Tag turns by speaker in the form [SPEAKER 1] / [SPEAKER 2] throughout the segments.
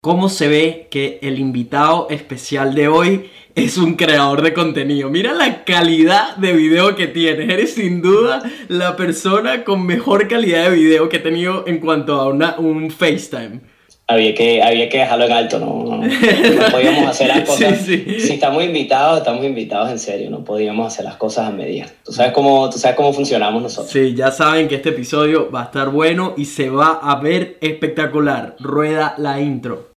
[SPEAKER 1] cómo se ve que el invitado especial de hoy es un creador de contenido. Mira la calidad de video que tienes. Eres sin duda la persona con mejor calidad de video que he tenido en cuanto a una, un FaceTime
[SPEAKER 2] había que, había que dejarlo en alto, no, no, podíamos hacer las cosas. Si estamos invitados, estamos invitados en serio, no podíamos hacer las cosas a medida. Tú sabes cómo, tú sabes cómo funcionamos nosotros.
[SPEAKER 1] Sí, ya saben que este episodio va a estar bueno y se va a ver espectacular. Rueda la intro.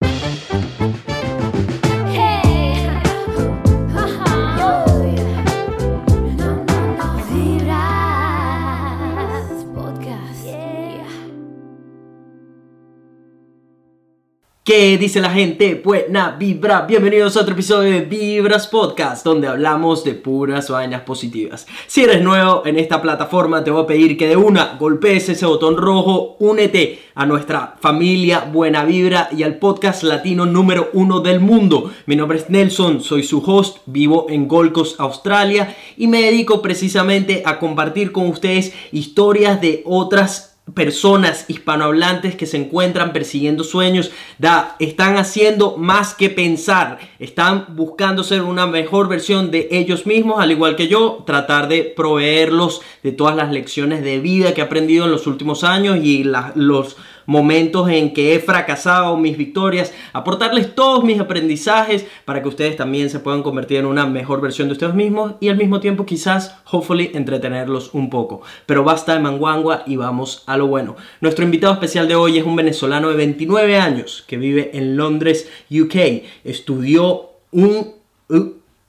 [SPEAKER 1] ¿Qué dice la gente? Buena vibra. Bienvenidos a otro episodio de Vibras Podcast, donde hablamos de puras vainas positivas. Si eres nuevo en esta plataforma, te voy a pedir que de una golpees ese botón rojo, únete a nuestra familia Buena Vibra y al podcast latino número uno del mundo. Mi nombre es Nelson, soy su host, vivo en Gold Coast, Australia, y me dedico precisamente a compartir con ustedes historias de otras personas hispanohablantes que se encuentran persiguiendo sueños, da, están haciendo más que pensar, están buscando ser una mejor versión de ellos mismos, al igual que yo, tratar de proveerlos de todas las lecciones de vida que he aprendido en los últimos años y los momentos en que he fracasado, mis victorias, aportarles todos mis aprendizajes para que ustedes también se puedan convertir en una mejor versión de ustedes mismos y al mismo tiempo quizás, hopefully, entretenerlos un poco. Pero basta de manguangua y vamos a lo bueno. Nuestro invitado especial de hoy es un venezolano de 29 años que vive en Londres, UK. Estudió un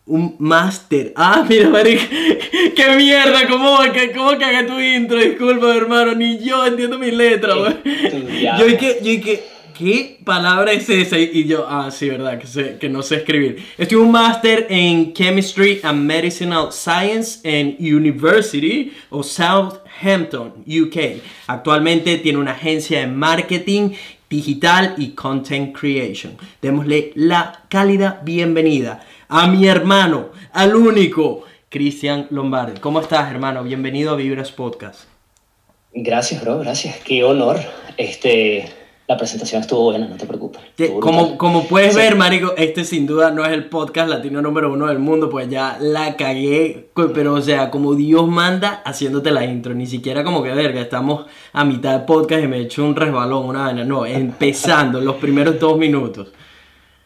[SPEAKER 1] un máster. Ah, mira, marica. ¡Qué mierda! ¿Cómo, cómo caga tu intro? Disculpa, hermano. Ni yo entiendo mi letra, güey. Yo y que, yo y que, ¿qué palabra es esa? Y yo, ah, sí, verdad, que, sé, que no sé escribir. Estuve un máster en Chemistry and Medicinal Science en University of Southampton, UK. Actualmente tiene una agencia de marketing digital y content creation. Démosle la cálida bienvenida a mi hermano, al único, Cristian Lombardi. ¿Cómo estás, hermano? Bienvenido a Vibras Podcast.
[SPEAKER 2] Gracias, bro, gracias. Qué honor. Este, la presentación estuvo buena, no te preocupes.
[SPEAKER 1] Como, como puedes ver, Marico, este sin duda no es el podcast latino número uno del mundo, pues ya la cagué, pero o sea, como Dios manda haciéndote la intro, ni siquiera como que verga, estamos a mitad de podcast y me he hecho un resbalón, una vaina, no, empezando los primeros dos minutos.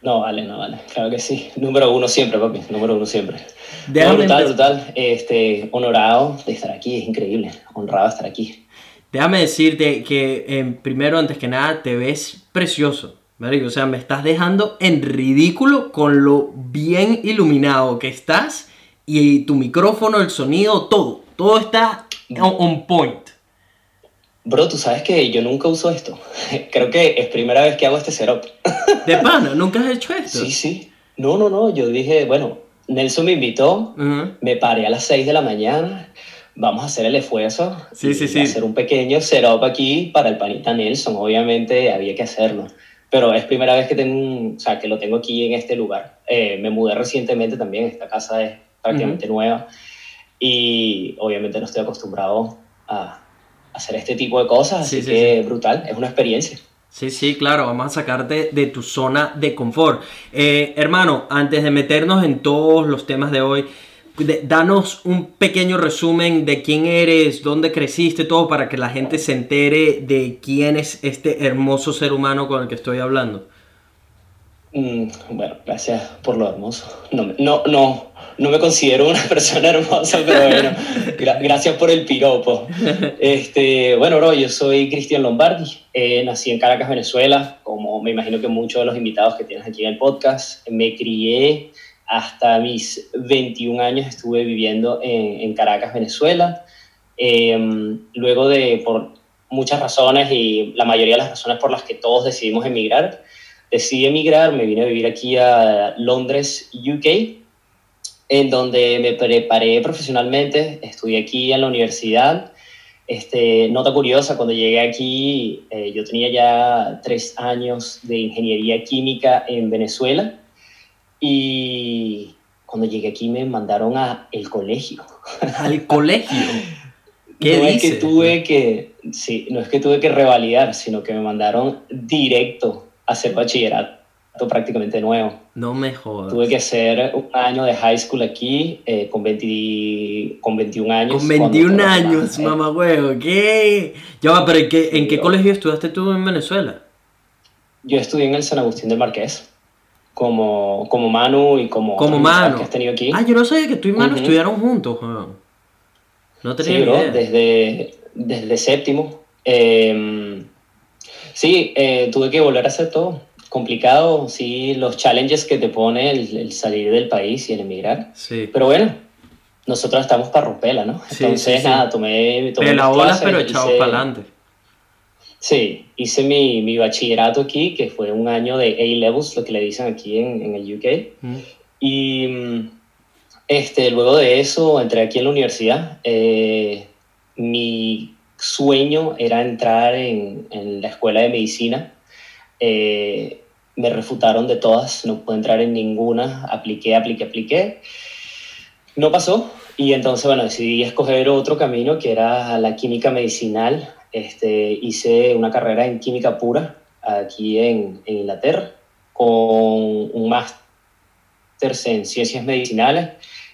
[SPEAKER 2] No, vale, no, vale. Claro que sí. Número uno siempre, papi. Número uno siempre. brutal, brutal. Este, honorado de estar aquí. Es increíble. Honrado de estar aquí.
[SPEAKER 1] Déjame decirte que, eh, primero, antes que nada, te ves precioso. O sea, me estás dejando en ridículo con lo bien iluminado que estás y tu micrófono, el sonido, todo. Todo está on point.
[SPEAKER 2] Bro, tú sabes que yo nunca uso esto. Creo que es primera vez que hago este setup.
[SPEAKER 1] ¿De pana? ¿Nunca has hecho esto?
[SPEAKER 2] Sí, sí. No, no, no. Yo dije, bueno, Nelson me invitó, me paré a las 6 de la mañana, vamos a hacer el esfuerzo.
[SPEAKER 1] Sí, sí, sí.
[SPEAKER 2] Hacer un pequeño setup aquí para el panita Nelson. Obviamente había que hacerlo. Pero es primera vez que, tengo, o sea, que lo tengo aquí en este lugar. Eh, me mudé recientemente también, esta casa es prácticamente nueva. Y obviamente no estoy acostumbrado a hacer este tipo de cosas, así que brutal, es una experiencia.
[SPEAKER 1] Sí, sí, claro, vamos a sacarte de tu zona de confort. Eh, hermano, antes de meternos en todos los temas de hoy, danos un pequeño resumen de quién eres, dónde creciste, todo para que la gente se entere de quién es este hermoso ser humano con el que estoy hablando.
[SPEAKER 2] Mm, bueno, gracias por lo hermoso. No, no, no, no me considero una persona hermosa, pero bueno, gracias por el piropo. Este, bueno, bro, yo soy Cristian Lombardi, eh, nací en Caracas, Venezuela, como me imagino que muchos de los invitados que tienes aquí en el podcast. Me crié hasta mis 21 años, estuve viviendo en, Caracas, Venezuela. Em, luego de, por muchas razones y la mayoría de las razones por las que todos decidimos emigrar, decidí emigrar, me vine a vivir aquí a Londres, UK en donde me preparé profesionalmente, estudié aquí en la universidad. Este, nota curiosa, cuando llegué aquí, eh, yo tenía ya tres años de ingeniería química en Venezuela y cuando llegué aquí me mandaron a el colegio.
[SPEAKER 1] ¿Al colegio?
[SPEAKER 2] ¿Qué no es que tuve que, sí, no es que tuve que revalidar, sino que me mandaron directo hacer bachillerato. prácticamente nuevo.
[SPEAKER 1] No me jodas.
[SPEAKER 2] Tuve que hacer un año de high school aquí eh, con, 20, con 21 años.
[SPEAKER 1] Con 21 años, mamá huevo, ¿qué? Ya va, pero ¿en qué, ¿en qué colegio estudiaste tú en Venezuela?
[SPEAKER 2] Yo estudié en el San Agustín del Marqués, como, como Manu y como,
[SPEAKER 1] como Manu.
[SPEAKER 2] que has tenido aquí.
[SPEAKER 1] Ah, yo no sabía que tú y Manu estudiaron juntos, No tenía
[SPEAKER 2] sí, bro. Desde, desde séptimo. Em, sí, eh, tuve que volver a hacer todo complicado, sí, los challenges que te pone el, salir del país y el emigrar.
[SPEAKER 1] Sí.
[SPEAKER 2] Pero bueno, nosotros estamos para romperla, ¿no? Entonces, nada, tomé... tomé
[SPEAKER 1] la olas, pero echados para adelante.
[SPEAKER 2] Sí, hice mi, mi, bachillerato aquí, que fue un año de A-Levels, lo que le dicen aquí en, en el UK.
[SPEAKER 1] Mm.
[SPEAKER 2] Y este, luego de eso entré aquí en la universidad. Eh, mi sueño era entrar en, la escuela de medicina eh, me refutaron de todas, no pude entrar en ninguna, apliqué, apliqué, apliqué. No pasó y entonces, bueno, decidí escoger otro camino que era la química medicinal. Este, hice una carrera en química pura aquí en, en Inglaterra con un máster en ciencias medicinales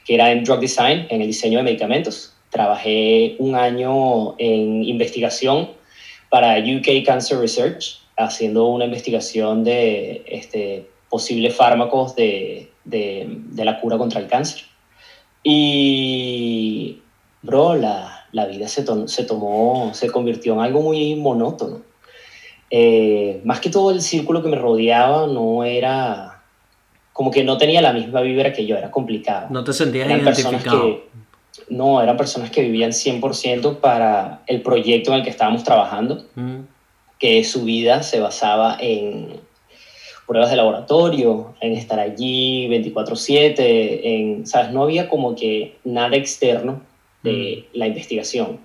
[SPEAKER 2] que era en drug design, en el diseño de medicamentos. Trabajé un año en investigación para UK Cancer Research haciendo una investigación de este, posibles fármacos de, de, la cura contra el cáncer. Y, bro, la, la vida se, se, tomó, se convirtió en algo muy monótono. Eh, más que todo el círculo que me rodeaba no era, como que no tenía la misma vibra que yo, era complicado.
[SPEAKER 1] No te sentías identificado.
[SPEAKER 2] No, eran personas que vivían 100% para el proyecto en el que estábamos trabajando.
[SPEAKER 1] Mm
[SPEAKER 2] que su vida se basaba en pruebas de laboratorio, en estar allí 24/7, en, ¿sabes? No había como que nada externo de mm. la investigación.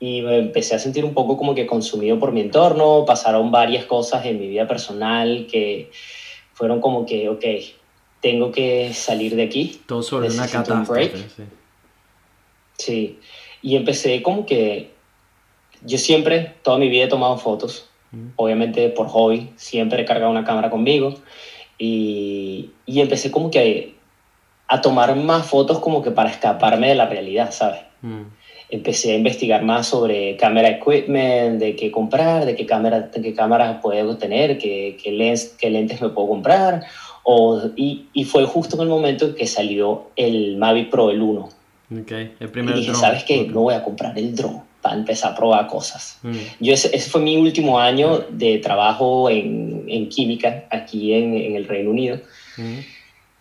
[SPEAKER 2] Y me empecé a sentir un poco como que consumido por mi entorno, pasaron varias cosas en mi vida personal que fueron como que, ok, tengo que salir de aquí.
[SPEAKER 1] Todo sobre una catástrofe. Sí.
[SPEAKER 2] Sí, y empecé como que yo siempre, toda mi vida he tomado fotos obviamente por hobby, siempre he cargado una cámara conmigo y, y, empecé como que a tomar más fotos como que para escaparme de la realidad, ¿sabes?
[SPEAKER 1] Mm.
[SPEAKER 2] Empecé a investigar más sobre cámara equipment, de qué comprar, de qué cámara, de qué cámaras puedo tener, qué, qué, lens, qué lentes me puedo comprar. O, y, y, fue justo en el momento en que salió el Mavic Pro, el 1.
[SPEAKER 1] Okay. El primer
[SPEAKER 2] y dije, ¿sabes qué? No voy a comprar el drone para empezar a probar cosas.
[SPEAKER 1] Mm.
[SPEAKER 2] Yo ese, ese, fue mi último año de trabajo en, en química aquí en, en, el Reino Unido.
[SPEAKER 1] Mm.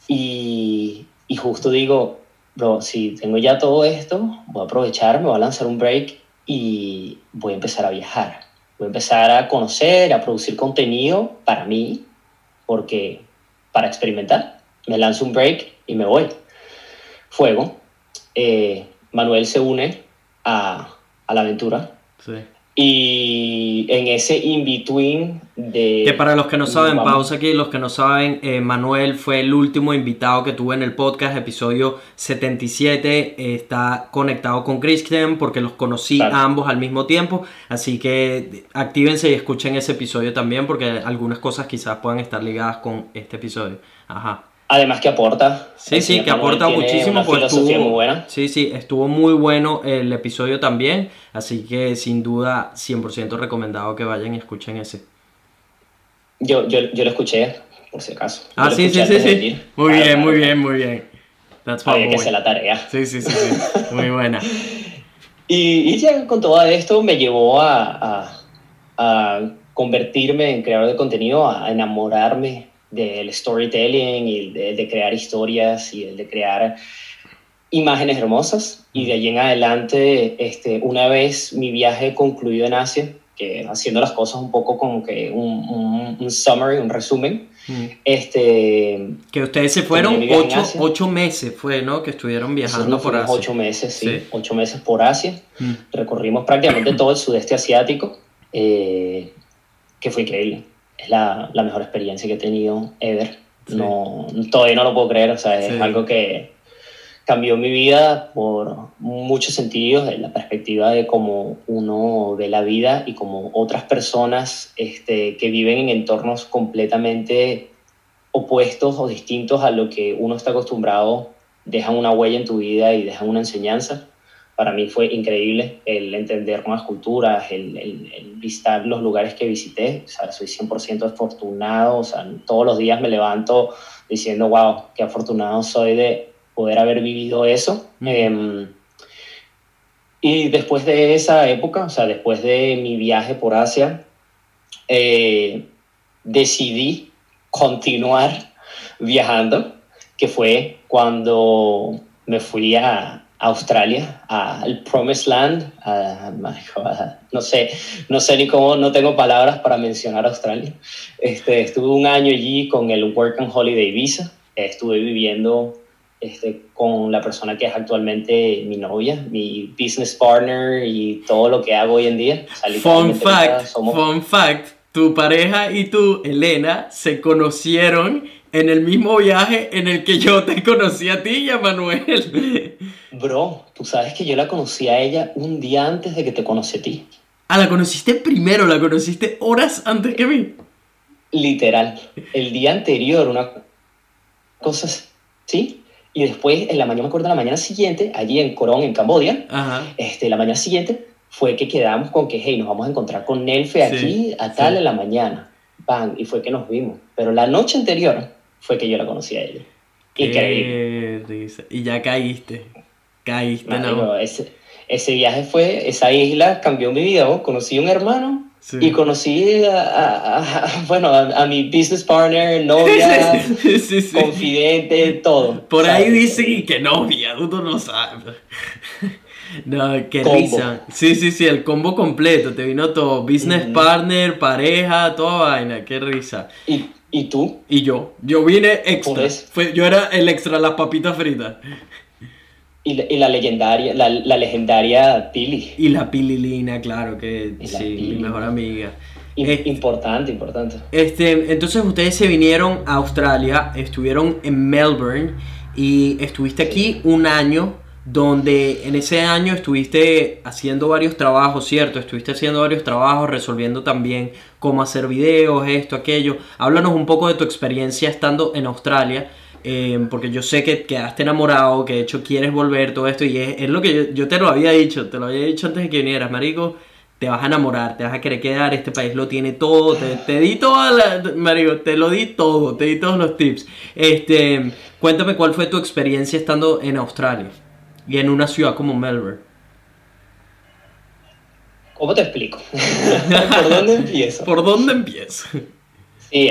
[SPEAKER 2] Y, y, justo digo, bro, si tengo ya todo esto, voy a aprovechar, me voy a lanzar un break y voy a empezar a viajar. Voy a empezar a conocer, a producir contenido para mí, porque para experimentar, me lanzo un break y me voy. Fuego. Eh, Manuel se une a, a la aventura.
[SPEAKER 1] Sí.
[SPEAKER 2] Y en ese in-between de...
[SPEAKER 1] Que para los que no saben, pausa aquí, los que no saben, eh, Manuel fue el último invitado que tuve en el podcast, episodio 77, eh, está conectado con Christian porque los conocí
[SPEAKER 2] Claro.
[SPEAKER 1] ambos al mismo tiempo, así que actívense y escuchen ese episodio también porque algunas cosas quizás puedan estar ligadas con este episodio. Ajá.
[SPEAKER 2] Además que aporta.
[SPEAKER 1] Sí, sí, que
[SPEAKER 2] Manuel
[SPEAKER 1] aporta muchísimo.
[SPEAKER 2] Una
[SPEAKER 1] pues, estuvo-
[SPEAKER 2] muy buena.
[SPEAKER 1] Sí, sí, estuvo muy bueno el episodio también. Así que sin duda, 100% recomendado que vayan y escuchen ese.
[SPEAKER 2] Yo, yo, yo lo escuché, por si acaso.
[SPEAKER 1] Ah, sí, sí, sí, sí. Muy
[SPEAKER 2] Claro,
[SPEAKER 1] bien,
[SPEAKER 2] claro,
[SPEAKER 1] muy bien, muy bien. That's
[SPEAKER 2] Había que hacer la tarea.
[SPEAKER 1] Sí, sí, sí, sí. Muy buena.
[SPEAKER 2] Y, y ya con todo esto me llevó a, a, a convertirme en creador de contenido, a enamorarme del storytelling y el de, de crear historias y el de crear imágenes hermosas. Y de allí en adelante, este, una vez mi viaje concluido en Asia, que haciendo las cosas un poco como que un, un, un summary, un resumen,
[SPEAKER 1] Mm.
[SPEAKER 2] este,
[SPEAKER 1] Que ustedes se fueron ocho, ocho meses, fue, ¿no? Que estuvieron viajando por Asia.
[SPEAKER 2] ocho meses, sí,
[SPEAKER 1] Sí.
[SPEAKER 2] ocho meses por Asia.
[SPEAKER 1] Mm.
[SPEAKER 2] recorrimos prácticamente todo el sudeste asiático, eh, que fue increíble. Es la, la mejor experiencia que he tenido ever.
[SPEAKER 1] Sí.
[SPEAKER 2] No, todavía no lo puedo creer, o sea, es
[SPEAKER 1] Sí.
[SPEAKER 2] algo que cambió mi vida por muchos sentidos, en la perspectiva de cómo uno ve la vida y cómo otras personas este, que viven en entornos completamente opuestos o distintos a lo que uno está acostumbrado dejan una huella en tu vida y dejan una enseñanza. Para mí fue increíble el entender nuevas culturas, el, el, visitar los lugares que visité. O sea, soy 100% afortunado. O sea, todos los días me levanto diciendo, wow, qué afortunado soy de poder haber vivido eso. Em, y después de esa época, o sea, después de mi viaje por Asia, eh, decidí continuar viajando, que fue cuando me fui a Australia, al Promised Land, no sé, no sé ni cómo, no tengo palabras para mencionar Australia. Este, estuve un año allí con el Work and Holiday Visa, estuve viviendo este, con la persona que es actualmente mi novia, mi business partner y todo lo que hago hoy en día.
[SPEAKER 1] fun fact, fun fact, tu pareja y tú, Elena, se conocieron en el mismo viaje en el que yo te conocí a ti y a Manuel.
[SPEAKER 2] Bro, tú sabes que yo la conocí a ella un día antes de que te conocí a ti.
[SPEAKER 1] Ah, la conociste primero, la conociste horas antes que mí.
[SPEAKER 2] Literal, el día anterior, una cosa así, y después, en la mañana, me acuerdo, la mañana siguiente, allí en Corón, en Cambodia, Este, la mañana siguiente fue que quedamos con que, hey, nos vamos a encontrar con Nelfe aquí a tal en la mañana. Bang, y fue que nos vimos. Pero la noche anterior fue que yo la conocí a ella.
[SPEAKER 1] Qué risa. Y ya caíste. Caíste, ¿no?
[SPEAKER 2] Ese, ese viaje fue, esa isla cambió mi vida. Conocí a un hermano y conocí a, bueno, a, mi business partner, novia, confidente, todo.
[SPEAKER 1] Por ahí dice que novia, tú no sabes. No, qué risa. Sí, sí, sí, el combo completo. Te vino todo. Business partner, pareja, toda vaina. Qué risa.
[SPEAKER 2] ¿Y, ¿Y tú?
[SPEAKER 1] Y yo. Yo vine extra. Fue, yo era el extra, las papitas fritas.
[SPEAKER 2] Y la, y la legendaria, la, la, legendaria Pili.
[SPEAKER 1] Y la Pililina, claro, que sí, mi mejor amiga.
[SPEAKER 2] Este, importante, importante.
[SPEAKER 1] Este, entonces ustedes se vinieron a Australia, estuvieron en Melbourne y estuviste aquí un año donde en ese año estuviste haciendo varios trabajos, ¿cierto? Estuviste haciendo varios trabajos, resolviendo también cómo hacer videos, esto, aquello. Háblanos un poco de tu experiencia estando en Australia eh, porque yo sé que quedaste enamorado, que de hecho quieres volver, todo esto, y es, lo que yo, te lo había dicho, te lo había dicho antes de que vinieras, marico, te vas a enamorar, te vas a querer quedar, este país lo tiene todo, te, di toda marico, te lo di todo, te di todos los tips. Este, cuéntame cuál fue tu experiencia estando en Australia y en una ciudad como Melbourne.
[SPEAKER 2] ¿Cómo te explico? ¿Por dónde empiezo?
[SPEAKER 1] ¿Por dónde empiezo?
[SPEAKER 2] Sí,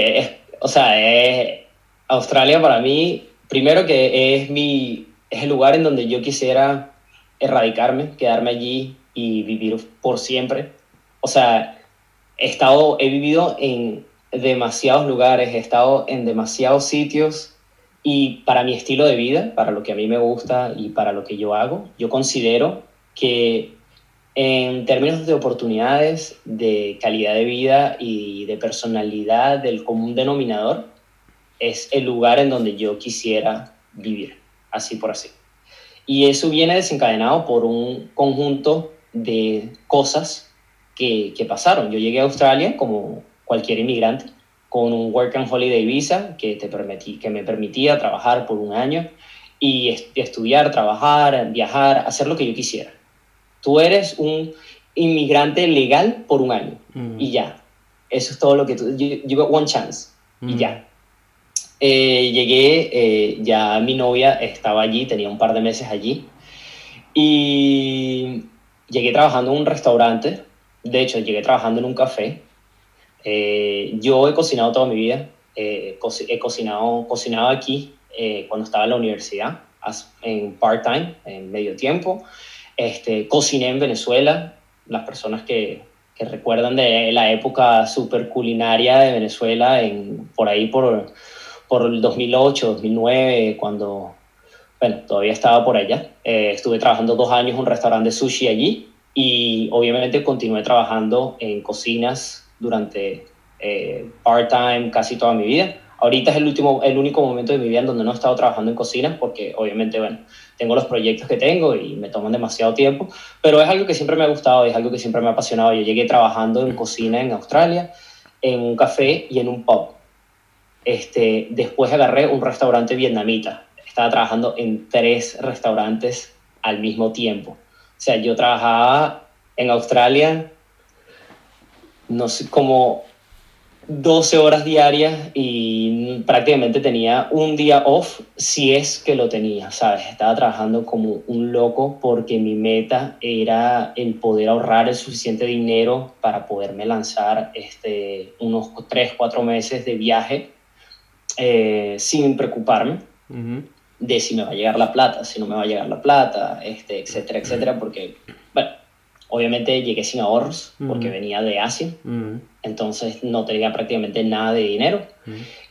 [SPEAKER 2] o sea, es Australia para mí, primero que es, mi, es el lugar en donde yo quisiera erradicarme, quedarme allí y vivir por siempre. O sea, he, estado, he vivido en demasiados lugares, he estado en demasiados sitios y para mi estilo de vida, para lo que a mí me gusta y para lo que yo hago, yo considero que en términos de oportunidades, de calidad de vida y de personalidad del común denominador, es el lugar en donde yo quisiera vivir, así por así. Y eso viene desencadenado por un conjunto de cosas que, que pasaron. Yo llegué a Australia como cualquier inmigrante, con un Work and Holiday Visa que, te permití, que me permitía trabajar por un año y estudiar, trabajar, viajar, hacer lo que yo quisiera. Tú eres un inmigrante legal por un año mm. y ya. Eso es todo lo que tú... You, got one chance y mm. ya. Eh, llegué, eh, ya mi novia estaba allí, tenía un par de meses allí, y llegué trabajando en un restaurante, de hecho llegué trabajando en un café. Eh, yo he cocinado toda mi vida, he cocinado, cocinado aquí cuando estaba en la universidad, en part-time, en medio tiempo. Este, cociné en Venezuela, las personas que, que recuerdan de la época super culinaria de Venezuela, en, por ahí por por el 2008, 2009, cuando, bueno, todavía estaba por allá. Eh, estuve trabajando dos años en un restaurante de sushi allí y obviamente continué trabajando en cocinas durante eh, part-time casi toda mi vida. Ahorita es el, último, el único momento de mi vida en donde no he estado trabajando en cocinas porque obviamente, bueno, tengo los proyectos que tengo y me toman demasiado tiempo, pero es algo que siempre me ha gustado, es algo que siempre me ha apasionado. Yo llegué trabajando en cocina en Australia, en un café y en un pub este, después agarré un restaurante vietnamita. Estaba trabajando en tres restaurantes al mismo tiempo. O sea, yo trabajaba en Australia, no sé, como 12 horas diarias y prácticamente tenía un día off si es que lo tenía, ¿sabes? Estaba trabajando como un loco porque mi meta era el poder ahorrar el suficiente dinero para poderme lanzar este, unos 3, 4 meses de viaje eh, sin preocuparme de si me va a llegar la plata, si no me va a llegar la plata, este, etcétera, etcétera, porque, bueno, Obviamente llegué sin ahorros porque venía de Asia, entonces no tenía prácticamente nada de dinero.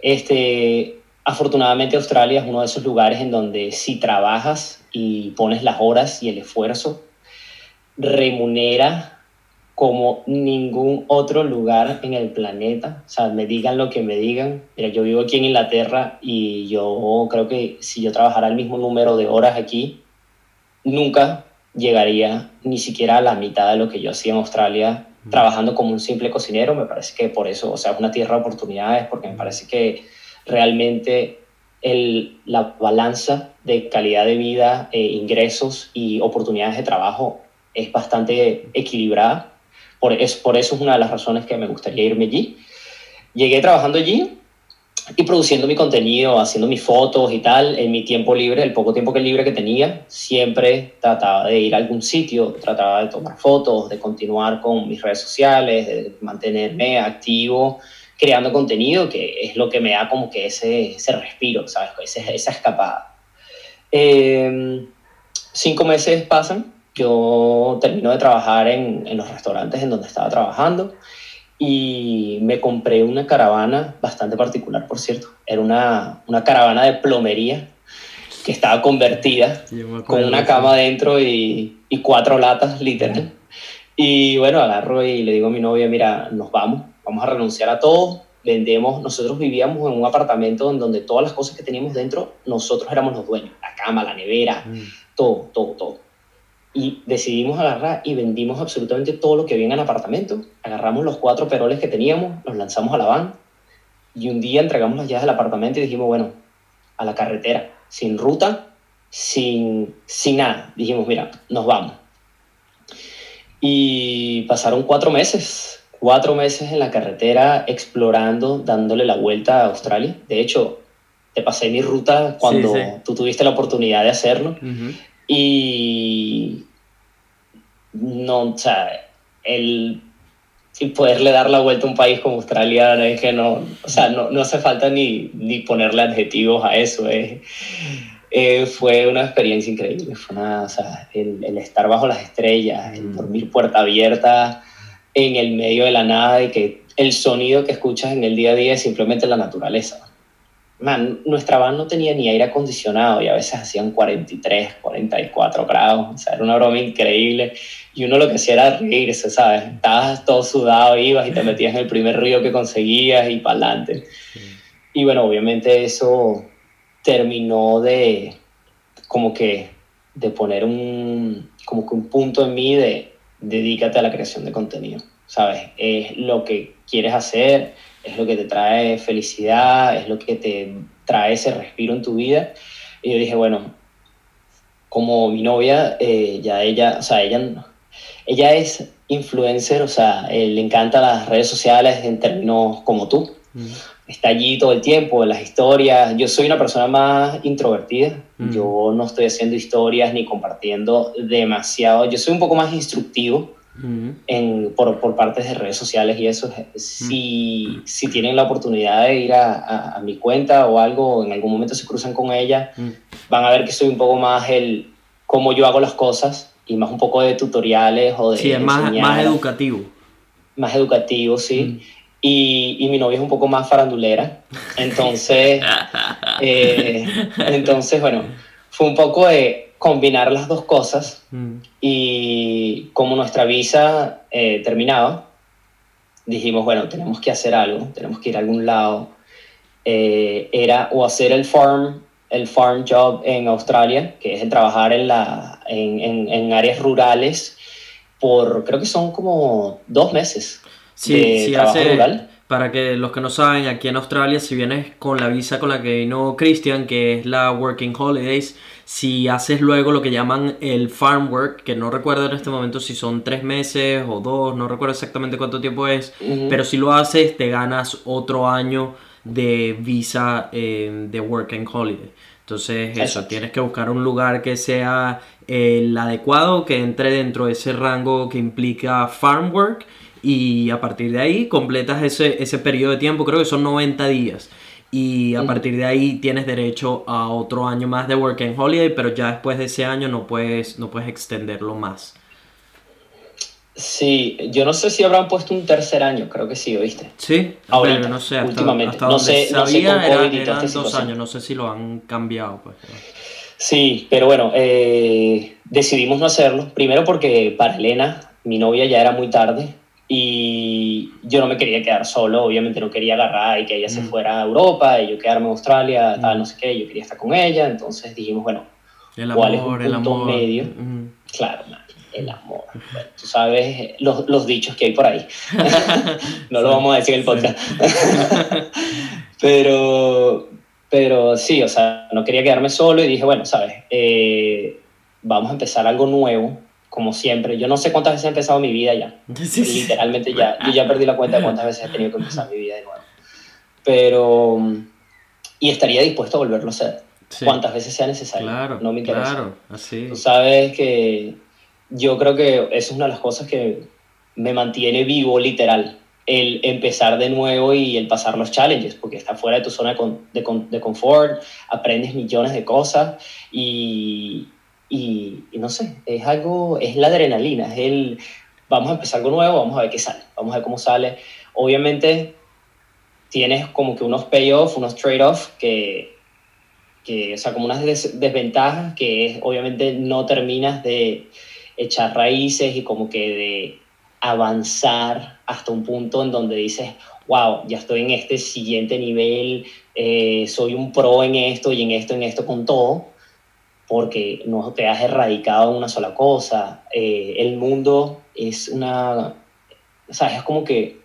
[SPEAKER 2] este, afortunadamente Australia es uno de esos lugares en donde si trabajas y pones las horas y el esfuerzo, remunera como ningún otro lugar en el planeta. O sea, me digan lo que me digan. Mira, yo vivo aquí en Inglaterra y yo creo que si yo trabajara el mismo número de horas aquí, nunca llegaría ni siquiera a la mitad de lo que yo hacía en Australia trabajando como un simple cocinero. Me parece que por eso, o sea, es una tierra de oportunidades, porque me parece que realmente el, la balanza de calidad de vida, eh, ingresos y oportunidades de trabajo es bastante equilibrada. Por, es, por eso es una de las razones que me gustaría irme allí. Llegué trabajando allí y produciendo mi contenido, haciendo mis fotos y tal, en mi tiempo libre, el poco tiempo que libre que tenía, siempre trataba de ir a algún sitio, trataba de tomar fotos, de continuar con mis redes sociales, de mantenerme activo, creando contenido, que es lo que me da como que ese, ese respiro, ¿sabes? Esa, esa escapada. Em, cinco meses pasan, yo termino de trabajar en, en los restaurantes en donde estaba trabajando y me compré una caravana bastante particular, por cierto. Era una, una caravana de plomería que estaba convertida con una cama dentro y, y, cuatro latas, literal. Y bueno, agarro y le digo a mi novia, mira, nos vamos, vamos a renunciar a todo, vendemos, nosotros vivíamos en un apartamento en donde todas las cosas que teníamos dentro, nosotros éramos los dueños, la cama, la nevera, mm. todo, todo, todo y decidimos agarrar y vendimos absolutamente todo lo que había en el apartamento. Agarramos los cuatro peroles que teníamos, los lanzamos a la van y un día entregamos las llaves del apartamento y dijimos, bueno, a la carretera, sin ruta, sin, sin nada. Dijimos, mira, nos vamos. Y pasaron cuatro meses, cuatro meses en la carretera explorando, dándole la vuelta a Australia. De hecho, te pasé mi ruta cuando tú tuviste la oportunidad de hacerlo. Y no, o sea, el, poderle dar la vuelta a un país como Australia es que no, o sea, no, no hace falta ni, ni, ponerle adjetivos a eso. Eh. Eh, fue una experiencia increíble. Fue una, o sea, el, el, estar bajo las estrellas, el mm. dormir puerta abierta en el medio de la nada y que el sonido que escuchas en el día a día es simplemente la naturaleza man, nuestra van no tenía ni aire acondicionado y a veces hacían 43, 44 grados, o sea, era una broma increíble y uno lo que hacía era reírse, ¿sabes? Estabas todo sudado, ibas y te metías en el primer río que conseguías y para adelante. Y bueno, obviamente eso terminó de como que de poner un como que un punto en mí de dedícate a la creación de contenido, ¿sabes? Es lo que quieres hacer, es lo que te trae felicidad, es lo que te trae ese respiro en tu vida. Y yo dije, bueno, como mi novia, eh, ya ella, o sea, ella, ella es influencer, o sea, eh, le encantan las redes sociales en términos como tú. Mm. Está allí todo el tiempo, en las historias. Yo soy una persona más introvertida. Mm. Yo no estoy haciendo historias ni compartiendo demasiado. Yo soy un poco más instructivo en, por, por, partes de redes sociales y eso. Si, si tienen la oportunidad de ir a, a, mi cuenta o algo, en algún momento se cruzan con ella, van a ver que soy un poco más el cómo yo hago las cosas y más un poco de tutoriales o de...
[SPEAKER 1] Sí, es más, más educativo.
[SPEAKER 2] Más educativo, sí. Y, y, mi novia es un poco más farandulera. Entonces, eh, entonces, bueno, fue un poco de combinar las dos cosas mm. y como nuestra visa eh, terminaba, dijimos, bueno, tenemos que hacer algo, tenemos que ir a algún lado. Eh, era o hacer el farm, el farm job en Australia, que es el trabajar en, la, en, en, áreas rurales por, creo que son como dos meses
[SPEAKER 1] sí, de trabajo rural para que los que no saben, aquí en Australia, si vienes con la visa con la que vino Christian, que es la Working Holidays, si haces luego lo que llaman el Farm Work, que no recuerdo en este momento si son tres meses o dos, no recuerdo exactamente cuánto tiempo es, pero si lo haces te ganas otro año de visa eh, de Working Holiday. Entonces, eso, tienes que buscar un lugar que sea eh, el adecuado, que entre dentro de ese rango que implica farm work y a partir de ahí completas ese, ese periodo de tiempo, creo que son 90 días. Y a partir de ahí tienes derecho a otro año más de Work and Holiday, pero ya después de ese año no puedes, no puedes extenderlo más.
[SPEAKER 2] Sí, yo no sé si habrán puesto un tercer año, creo que sí, ¿oíste?
[SPEAKER 1] Sí,
[SPEAKER 2] Ahora,
[SPEAKER 1] no sé, hasta,
[SPEAKER 2] últimamente.
[SPEAKER 1] hasta
[SPEAKER 2] no sé, no sé con COVID
[SPEAKER 1] eran dos años, no sé si lo han cambiado. Pues.
[SPEAKER 2] Sí, pero bueno, eh, decidimos no hacerlo. Primero porque para Elena, mi novia, ya era muy tarde y yo no me quería quedar solo. Obviamente no quería agarrar y que ella se
[SPEAKER 1] Mm.
[SPEAKER 2] fuera a Europa y yo quedarme en Australia, tal,
[SPEAKER 1] Mm.
[SPEAKER 2] no sé qué. Yo quería estar con ella. Entonces dijimos, bueno,
[SPEAKER 1] El
[SPEAKER 2] ¿Cuál es un
[SPEAKER 1] amor, el
[SPEAKER 2] punto
[SPEAKER 1] amor.
[SPEAKER 2] medio?
[SPEAKER 1] Mm.
[SPEAKER 2] claro, man, el amor. Bueno, tú sabes los, los dichos que hay por ahí. no lo vamos a decir en el podcast. pero, pero sí, o sea, no quería quedarme solo y dije, bueno, sabes, Eh, vamos a empezar algo nuevo, como siempre. Yo no sé cuántas veces he empezado mi vida ya.
[SPEAKER 1] Sí, sí.
[SPEAKER 2] Literalmente ya, yo ya perdí la cuenta de cuántas veces he tenido que empezar mi vida de nuevo. Pero, y estaría dispuesto a volverlo a hacer.
[SPEAKER 1] Sí.
[SPEAKER 2] Cuantas veces sea necesario.
[SPEAKER 1] Claro,
[SPEAKER 2] no me interesa.
[SPEAKER 1] claro, así.
[SPEAKER 2] Tú sabes que yo creo que eso es una de las cosas que me mantiene vivo, literal. El empezar de nuevo y el pasar los challenges, porque estás fuera de tu zona de, con- de de confort, aprendes millones de cosas y, y, y no sé, es algo, es la adrenalina, es el, vamos a empezar algo nuevo, vamos a ver qué sale, vamos a ver cómo sale. Obviamente tienes como que unos payoff, unos trade-off que, que, o sea, como unas des- desventajas que es, obviamente no terminas de echar raíces y como que de avanzar hasta un punto en donde dices, wow, ya estoy en este siguiente nivel, eh, soy un pro en esto y en esto, en esto, con todo, porque no te has erradicado en una sola cosa. Eh, el mundo es una, o sea, es como que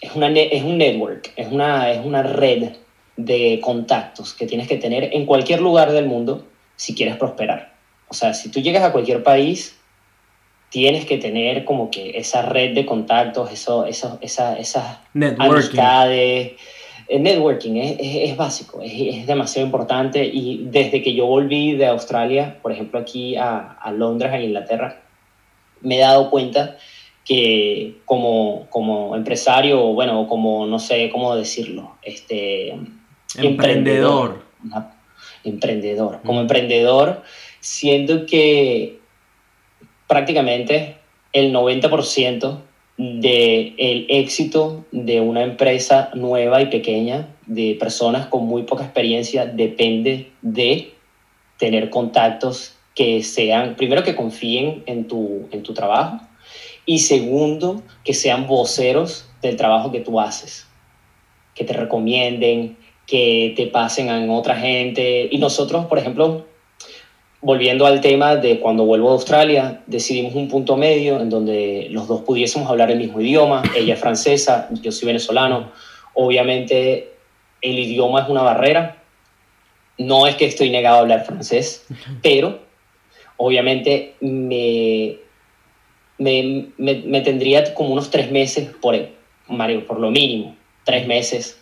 [SPEAKER 2] es, una, es un network, es una, es una red de contactos que tienes que tener en cualquier lugar del mundo si quieres prosperar. O sea, si tú llegas a cualquier país, tienes que tener como que esa red de contactos, eso, eso, esa, esas
[SPEAKER 1] Networking.
[SPEAKER 2] amistades. El networking es, es, es básico, es, es demasiado importante y desde que yo volví de Australia, por ejemplo aquí a, a Londres, a Inglaterra, me he dado cuenta que como, como empresario, bueno, como no sé cómo decirlo, este,
[SPEAKER 1] Emprendedor.
[SPEAKER 2] una- emprendedor. Como emprendedor, siento que prácticamente el 90% del éxito de una empresa nueva y pequeña, de personas con muy poca experiencia, depende de tener contactos que sean, primero que confíen en tu, en tu trabajo y segundo, que sean voceros del trabajo que tú haces, que te recomienden, que te pasen a otra gente. Y nosotros, por ejemplo, volviendo al tema de cuando vuelvo a Australia, decidimos un punto medio en donde los dos pudiésemos hablar el mismo idioma. Ella es francesa, yo soy venezolano. Obviamente el idioma es una barrera. No es que estoy negado a hablar francés, pero obviamente me, me, me, me tendría como unos tres meses, por, Mario, por lo mínimo, tres meses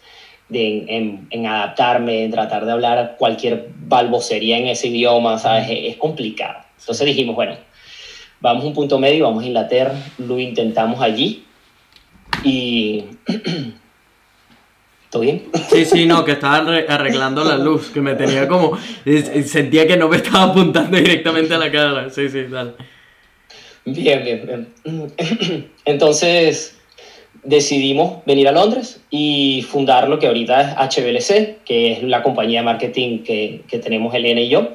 [SPEAKER 2] de, en, en, adaptarme, en tratar de hablar cualquier balbocería en ese idioma, ¿sabes? Es, es complicado. Entonces dijimos, bueno, vamos a un punto medio, vamos a Inglaterra, lo intentamos allí y... ¿Todo bien?
[SPEAKER 1] Sí, sí, no, que estaba arreglando la luz, que me tenía como... Sentía que no me estaba apuntando directamente a la cara. Sí, sí, dale.
[SPEAKER 2] Bien, bien, bien. Entonces decidimos venir a Londres y fundar lo que ahorita es HBLC, que es la compañía de marketing que, que tenemos Elena y yo,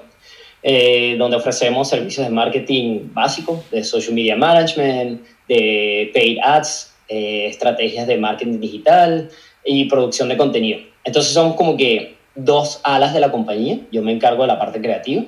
[SPEAKER 2] eh, donde ofrecemos servicios de marketing básicos, de social media management, de paid ads, eh, estrategias de marketing digital y producción de contenido. Entonces somos como que dos alas de la compañía. Yo me encargo de la parte creativa,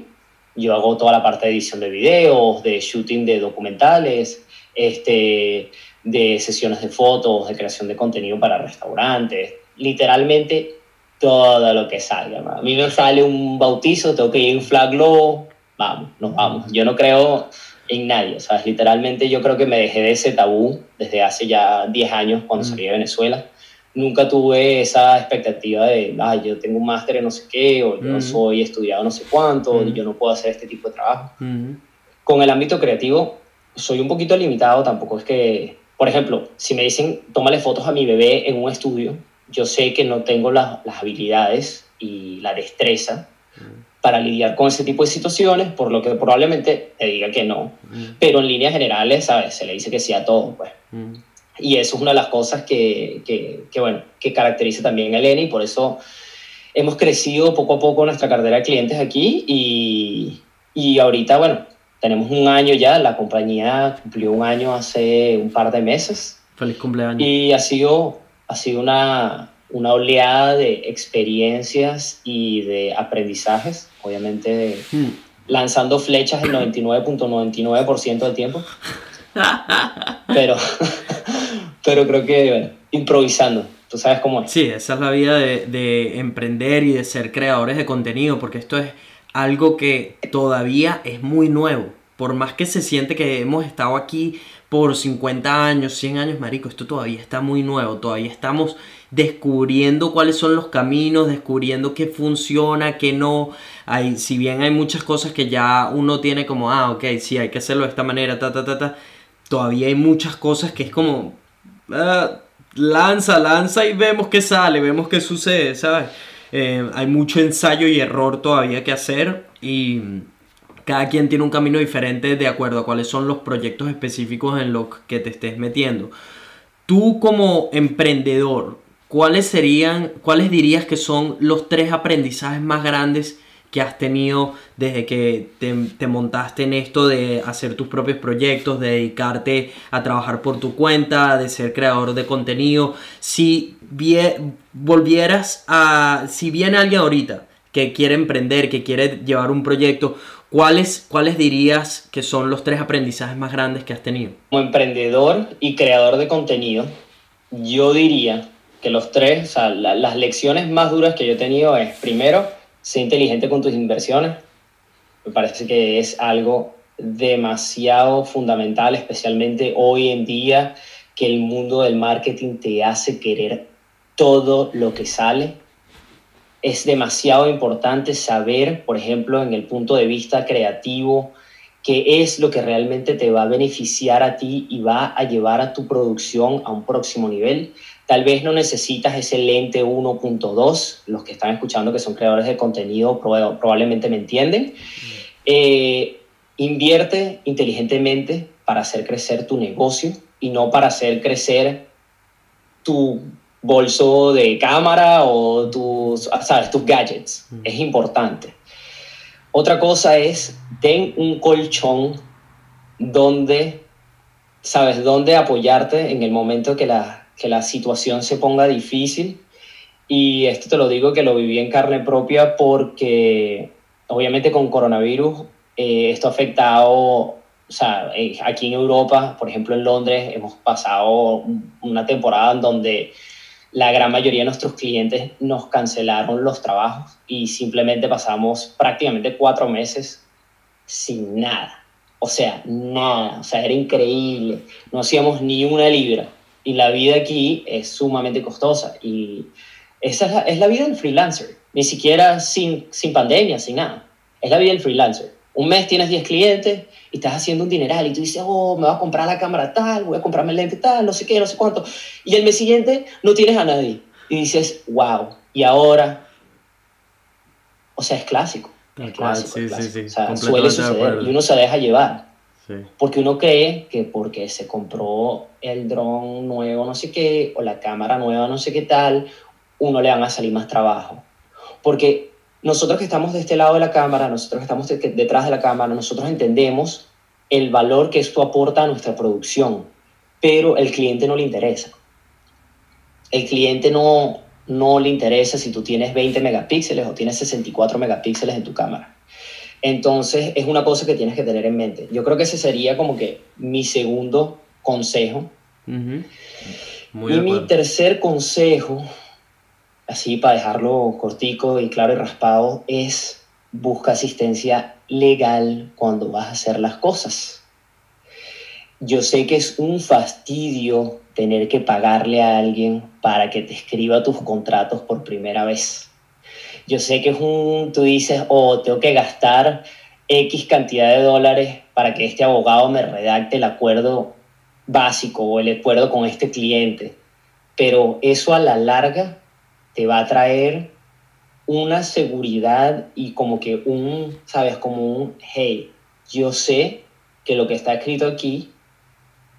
[SPEAKER 2] yo hago toda la parte de edición de videos, de shooting de documentales, este, de sesiones de fotos, de creación de contenido para restaurantes, literalmente todo lo que salga. A mí me sale un bautizo, tengo que ir a un flag globo, vamos, nos vamos. Yo no creo en nadie, ¿sabes? Literalmente yo creo que me dejé de ese tabú desde hace ya 10 años cuando salí de Venezuela. Nunca tuve esa expectativa de, ay, yo tengo un máster en no sé qué, o yo soy estudiado no sé cuánto, y yo no puedo hacer este tipo de trabajo. Con el ámbito creativo, soy un poquito limitado, tampoco es que, por ejemplo, si me dicen, tómale fotos a mi bebé en un estudio, yo sé que no tengo las, las habilidades y la destreza para lidiar con ese tipo de situaciones, por lo que probablemente te diga que no. Pero en líneas generales, ¿sabes? Se le dice que sí a todo, pues. Y eso es una de las cosas que, que, que, bueno, que caracteriza también a Elena y por eso hemos crecido poco a poco nuestra cartera de clientes aquí y, y ahorita, bueno, tenemos un año ya, la compañía cumplió un año hace un par de meses.
[SPEAKER 1] Feliz cumpleaños.
[SPEAKER 2] Y ha sido, ha sido una, una oleada de experiencias y de aprendizajes, obviamente hmm. lanzando flechas el 99.99% del tiempo. pero, pero creo que improvisando. Tú sabes cómo es.
[SPEAKER 1] Sí, esa es la vida de, de emprender y de ser creadores de contenido, porque esto es algo que todavía es muy nuevo. Por más que se siente que hemos estado aquí por 50 años, 100 años, marico, esto todavía está muy nuevo. Todavía estamos descubriendo cuáles son los caminos, descubriendo qué funciona, qué no. Hay, si bien hay muchas cosas que ya uno tiene como, ah, ok, sí, hay que hacerlo de esta manera, ta, ta, ta, ta. Todavía hay muchas cosas que es como, ah, lanza, lanza y vemos qué sale, vemos qué sucede, ¿sabes? Eh, hay mucho ensayo y error todavía que hacer y cada quien tiene un camino diferente de acuerdo a cuáles son los proyectos específicos en los que te estés metiendo. Tú como emprendedor, ¿cuáles serían, cuáles dirías que son los tres aprendizajes más grandes que has tenido desde que te, montaste en esto de hacer tus propios proyectos, de dedicarte a trabajar por tu cuenta, de ser creador de contenido. Si volvieras a, si viene alguien ahorita que quiere emprender, que quiere llevar un proyecto, ¿cuáles, ¿cuáles dirías que son los tres aprendizajes más grandes que has tenido?
[SPEAKER 2] Como emprendedor y creador de contenido, yo diría que los tres, o sea, las lecciones más duras que yo he tenido es, primero, sé inteligente con tus inversiones. Me parece que es algo demasiado fundamental, especialmente hoy en día que el mundo del marketing te hace querer todo lo que sale. Es demasiado importante saber, por ejemplo, en el punto de vista creativo, qué es lo que realmente te va a beneficiar a ti y va a llevar a tu producción a un próximo nivel. Tal vez no necesitas ese lente 1.2, los que están escuchando que son creadores de contenido probablemente me entienden. Eh, invierte inteligentemente para hacer crecer tu negocio y no para hacer crecer tu bolso de cámara o tus, ¿sabes? tus gadgets. Es importante. Otra cosa es, ten un colchón donde, ¿sabes? Donde apoyarte en el momento que la, que la situación se ponga difícil. Y esto te lo digo que lo viví en carne propia porque obviamente con coronavirus eh, esto ha afectado, o sea, eh, aquí en Europa, por ejemplo en Londres, hemos pasado una temporada en donde la gran mayoría de nuestros clientes nos cancelaron los trabajos y simplemente pasamos prácticamente cuatro meses sin nada. O sea, nada. O sea, era increíble. No hacíamos ni una libra y la vida aquí es sumamente costosa y esa es la, vida del freelancer, ni siquiera sin, sin pandemia, sin nada. Es la vida del freelancer. Un mes tienes 10 clientes y estás haciendo un dineral y tú dices, oh, me voy a comprar la cámara tal, voy a comprarme el lente tal, no sé qué, no sé cuánto. Y el mes siguiente no tienes a nadie. Y dices, wow, y ahora, o sea, es clásico. Es clásico, sí, Sí, sí. O sea, suele suceder y uno se deja llevar. Porque uno cree que porque se compró el dron nuevo, no sé qué, o la cámara nueva, no sé qué tal, uno le van a salir más trabajo. Porque nosotros que estamos de este lado de la cámara, nosotros que estamos detrás de la cámara, nosotros entendemos el valor que esto aporta a nuestra producción, pero el cliente no le interesa. El cliente no, no le interesa si tú tienes 20 megapíxeles o tienes 64 megapíxeles en tu cámara. Entonces es una cosa que tienes que tener en mente. Yo creo que ese sería como que mi segundo consejo y mi tercer consejo, así para dejarlo cortico y claro y raspado, es busca asistencia legal cuando vas a hacer las cosas. Yo sé que es un fastidio tener que pagarle a alguien para que te escriba tus contratos por primera vez. Yo sé que es un, tú dices, oh, tengo que gastar X cantidad de dólares para que este abogado me redacte el acuerdo básico o el acuerdo con este cliente. Pero eso a la larga te va a traer una seguridad y como que un, sabes, como un, hey, yo sé que lo que está escrito aquí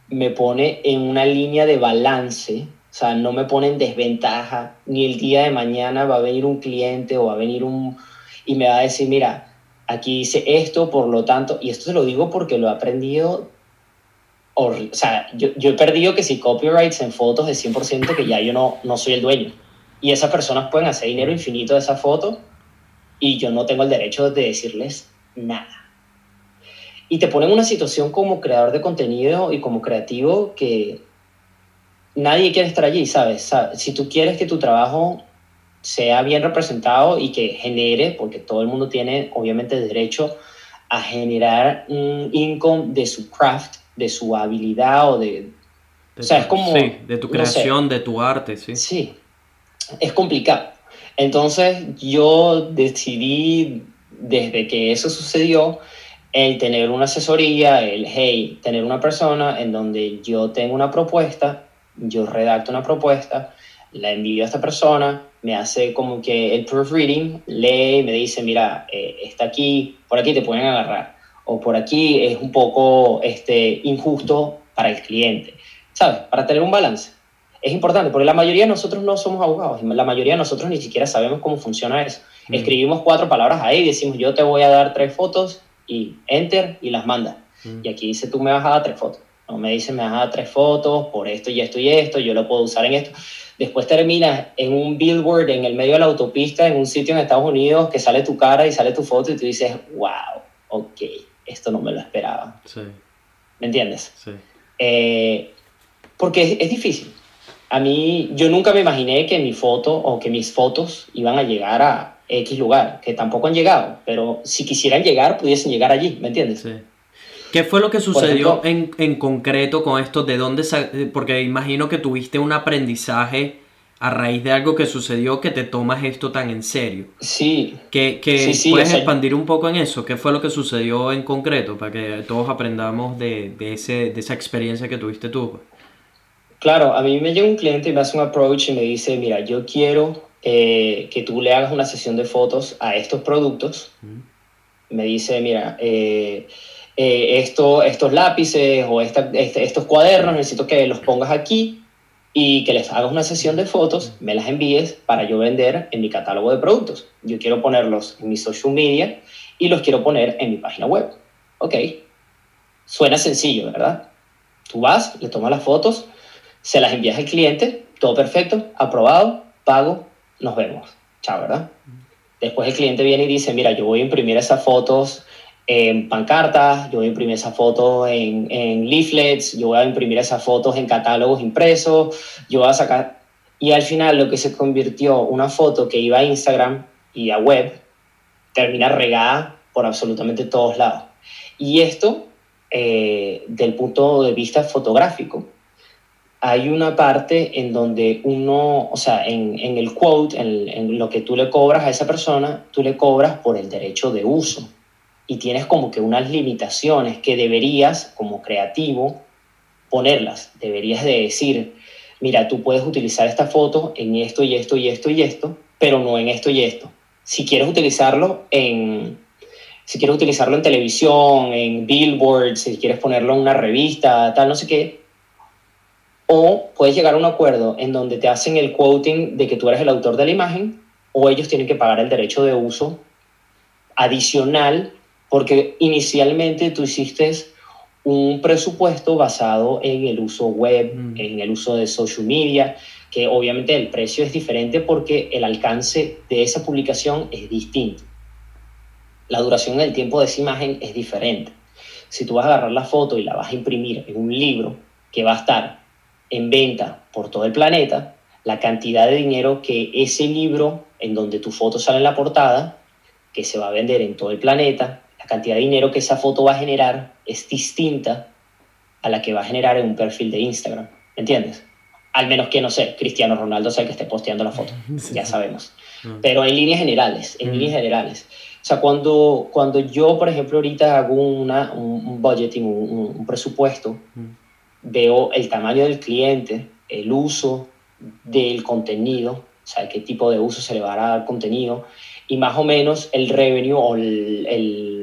[SPEAKER 2] me pone en una línea de balance, o sea, no me pone en desventaja, ni el día de mañana va a venir un cliente o va a venir un, y me va a decir, mira, aquí dice esto, por lo tanto, y esto se lo digo porque lo he aprendido, o, sea, yo, yo, he perdido que si copyrights en fotos de 100% que ya yo no, no soy el dueño. Y esas personas pueden hacer dinero infinito de esa foto y yo no tengo el derecho de decirles nada. Y te ponen una situación como creador de contenido y como creativo que nadie quiere estar allí, ¿sabes? Si tú quieres que tu trabajo sea bien representado y que genere, porque todo el mundo tiene obviamente derecho a generar un income de su craft, de su habilidad o de...
[SPEAKER 1] o sea, es como... Sí, de tu creación, de tu arte, sí.
[SPEAKER 2] Sí, es complicado. Entonces yo decidí desde que eso sucedió el tener una asesoría, el hey, tener una persona en donde yo tengo una propuesta, yo redacto una propuesta, la envío a esta persona, me hace como que el proofreading, lee, me dice, mira, eh, está aquí, por aquí te pueden agarrar, o por aquí es un poco este, injusto para el cliente, ¿sabes? Para tener un balance es importante, porque la mayoría de nosotros no somos abogados, la mayoría de nosotros ni siquiera sabemos cómo funciona eso. Mm. Escribimos cuatro palabras ahí y decimos, yo te voy a dar tres fotos y enter y las manda. Mm. Y aquí dice, tú me vas a dar tres fotos. No me dice, me vas a dar tres fotos por esto y esto y esto, yo lo puedo usar en esto. Después terminas en un billboard en el medio de la autopista, en un sitio en Estados Unidos, que sale tu cara y sale tu foto y tú dices, wow, ok, esto no me lo esperaba. Sí. ¿Me entiendes? Sí. Eh, porque es, es difícil a mí, yo nunca me imaginé que mi foto o que mis fotos iban a llegar a X lugar, que tampoco han llegado, pero si quisieran llegar, pudiesen llegar allí, ¿me entiendes? Sí.
[SPEAKER 1] ¿Qué fue lo que sucedió en, en, concreto con esto? ¿De dónde? Porque imagino que tuviste un aprendizaje a raíz de algo que sucedió que te tomas esto tan en serio.
[SPEAKER 2] Sí.
[SPEAKER 1] Que, que puedes expandir un poco en eso. ¿Qué fue lo que sucedió en concreto para que todos aprendamos de, de, ese, de esa experiencia que tuviste tú?
[SPEAKER 2] Claro, a mí me llega un cliente y me hace un approach y me dice, mira, yo quiero eh, que tú le hagas una sesión de fotos a estos productos. Me dice, mira, eh, eh, esto, estos lápices o esta, este, estos cuadernos necesito que los pongas aquí y que les hagas una sesión de fotos, me las envíes para yo vender en mi catálogo de productos. Yo quiero ponerlos en mi social media y los quiero poner en mi página web. Ok, suena sencillo, ¿verdad? Tú vas, le tomas las fotos, se las envías al cliente, todo perfecto, aprobado, pago, nos vemos. Chao, ¿verdad? Después el cliente viene y dice, mira, yo voy a imprimir esas fotos en pancartas, yo voy a imprimir esas fotos en, en leaflets, yo voy a imprimir esas fotos en catálogos impresos, yo voy a sacar... Y al final lo que se convirtió una foto que iba a Instagram y a web, termina regada por absolutamente todos lados. Y esto, eh, del punto de vista fotográfico, hay una parte en donde uno, o sea, en, en el quote, en, en, lo que tú le cobras a esa persona, tú le cobras por el derecho de uso. Y tienes como que unas limitaciones que deberías, como creativo, ponerlas. Deberías de decir, mira, tú puedes utilizar esta foto en esto y esto y esto y esto, pero no en esto y esto. Si quieres utilizarlo en, si quieres utilizarlo en televisión, en billboards, si quieres ponerlo en una revista, tal, no sé qué, o puedes llegar a un acuerdo en donde te hacen el quoting de que tú eres el autor de la imagen, o ellos tienen que pagar el derecho de uso adicional, porque inicialmente tú hiciste un presupuesto basado en el uso web, mm. en el uso de social media, que obviamente el precio es diferente porque el alcance de esa publicación es distinto. La duración del tiempo de esa imagen es diferente. Si tú vas a agarrar la foto y la vas a imprimir en un libro que va a estar en venta por todo el planeta, la cantidad de dinero que ese libro en donde tu foto sale en la portada, que se va a vender en todo el planeta, la cantidad de dinero que esa foto va a generar es distinta a la que va a generar en un perfil de Instagram. ¿Entiendes? Al menos que, no sé, Cristiano Ronaldo sea el que esté posteando la foto, ya sabemos. Ah. Pero en líneas generales, en líneas generales. O sea, cuando, cuando yo, por ejemplo, ahorita hago una, un, budgeting, un, presupuesto, veo el tamaño del cliente, el uso del contenido, o sea, qué tipo de uso se le va a dar al contenido, y más o menos el revenue o el, el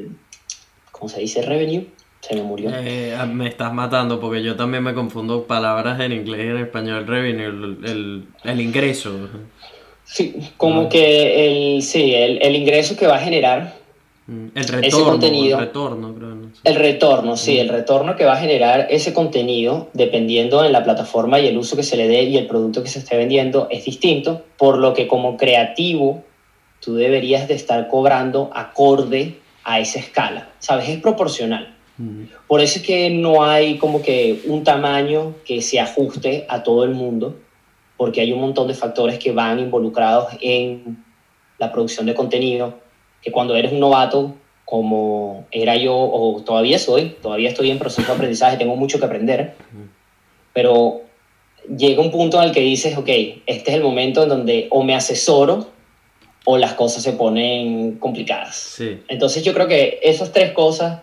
[SPEAKER 2] ¿cómo se dice revenue? Se me murió.
[SPEAKER 1] Eh, ah, me estás matando porque yo también me confundo palabras en inglés y en español, revenue, el, el, ingreso.
[SPEAKER 2] Sí, como que el, sí, el, el ingreso que va a generar
[SPEAKER 1] Mm, el retorno, contenido, el retorno, creo,
[SPEAKER 2] El retorno, sí, el retorno que va a generar ese contenido, dependiendo en la plataforma y el uso que se le dé y el producto que se esté vendiendo, es distinto, por lo que como creativo tú deberías de estar cobrando acorde a esa escala, ¿sabes? Es proporcional. Mm. Por eso es que no hay como que un tamaño que se ajuste a todo el mundo, porque hay un montón de factores que van involucrados en la producción de contenido, que cuando eres un novato, como era yo, o todavía soy, todavía estoy en proceso de aprendizaje, tengo mucho que aprender, pero llega un punto en el que dices, ok, este es el momento en donde o me asesoro o las cosas se ponen complicadas. Entonces yo creo que esas tres cosas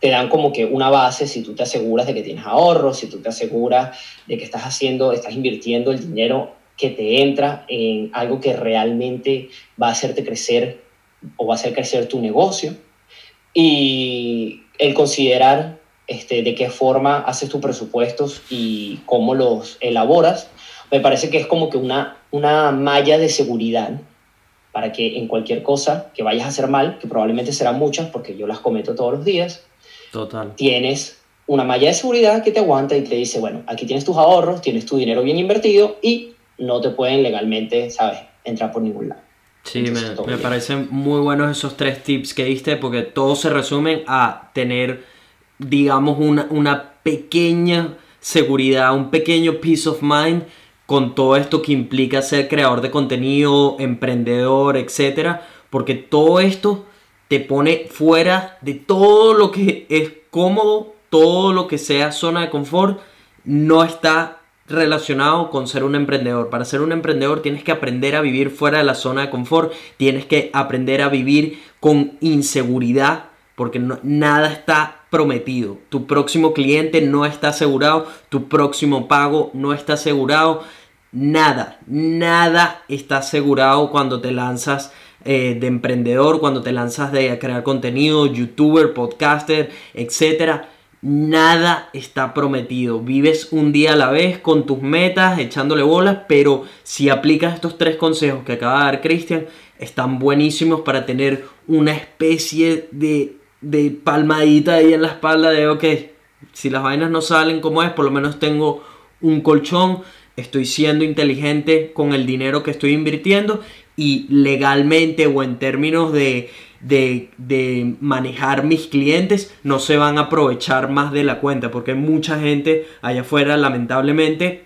[SPEAKER 2] te dan como que una base si tú te aseguras de que tienes ahorros, si tú te aseguras de que estás haciendo, estás invirtiendo el dinero que te entra en algo que realmente va a hacerte crecer o va a hacer crecer tu negocio y el considerar este, de qué forma haces tus presupuestos y cómo los elaboras, me parece que es como que una, una malla de seguridad para que en cualquier cosa que vayas a hacer mal, que probablemente serán muchas porque yo las cometo todos los días,
[SPEAKER 1] Total.
[SPEAKER 2] tienes una malla de seguridad que te aguanta y te dice, bueno, aquí tienes tus ahorros, tienes tu dinero bien invertido y no te pueden legalmente, ¿sabes?, entrar por ningún lado.
[SPEAKER 1] Sí, me, parecen muy buenos esos tres tips que diste porque todos se resumen a tener, digamos, una, una pequeña seguridad, un pequeño peace of mind con todo esto que implica ser creador de contenido, emprendedor, etc. Porque todo esto te pone fuera de todo lo que es cómodo, todo lo que sea zona de confort, no está relacionado con ser un emprendedor. Para ser un emprendedor tienes que aprender a vivir fuera de la zona de confort, tienes que aprender a vivir con inseguridad, porque nada está prometido. Tu próximo cliente no está asegurado, tu próximo pago no está asegurado, nada, nada está asegurado cuando te lanzas eh, de emprendedor, cuando te lanzas de crear contenido, youtuber, podcaster, etcétera Nada está prometido. Vives un día a la vez con tus metas, echándole bolas, pero si aplicas estos tres consejos que acaba de dar Cristian, están buenísimos para tener una especie de, de palmadita ahí en la espalda de, ok, si las vainas no salen como es, por lo menos tengo un colchón, estoy siendo inteligente con el dinero que estoy invirtiendo y legalmente o en términos de de, manejar mis clientes no se van a aprovechar más de la cuenta porque mucha gente allá afuera lamentablemente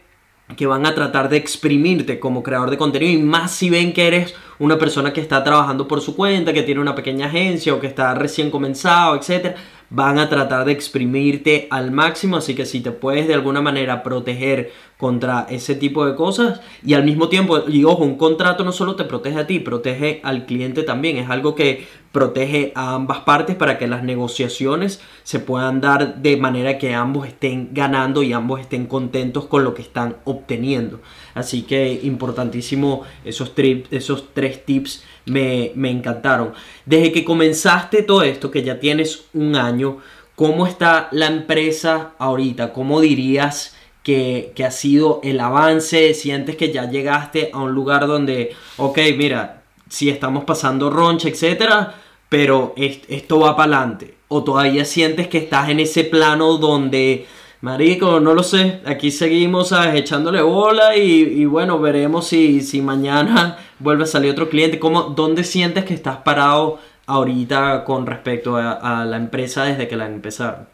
[SPEAKER 1] que van a tratar de exprimirte como creador de contenido y más si ven que eres una persona que está trabajando por su cuenta, que tiene una pequeña agencia o que está recién comenzado, etcétera, van a tratar de exprimirte al máximo, así que si te puedes de alguna manera proteger contra ese tipo de cosas y al mismo tiempo, y ojo, un contrato no solo te protege a ti, protege al cliente también, es algo que protege a ambas partes para que las negociaciones se puedan dar de manera que ambos estén ganando y ambos estén contentos con lo que están obteniendo. Así que importantísimo esos, esos tres tips me, me encantaron. Desde que comenzaste todo esto, que ya tienes un año, ¿cómo está la empresa ahorita? ¿Cómo dirías? Que, que, ha sido el avance, sientes que ya llegaste a un lugar donde, ok, mira, si estamos pasando roncha, etcétera, pero esto va para adelante. O todavía sientes que estás en ese plano donde, marico, no lo sé, aquí seguimos echándole bola y, bueno, veremos si, si mañana vuelve a salir otro cliente. ¿Cómo, ¿Dónde sientes que estás parado ahorita con respecto a, la empresa desde que la empezaron?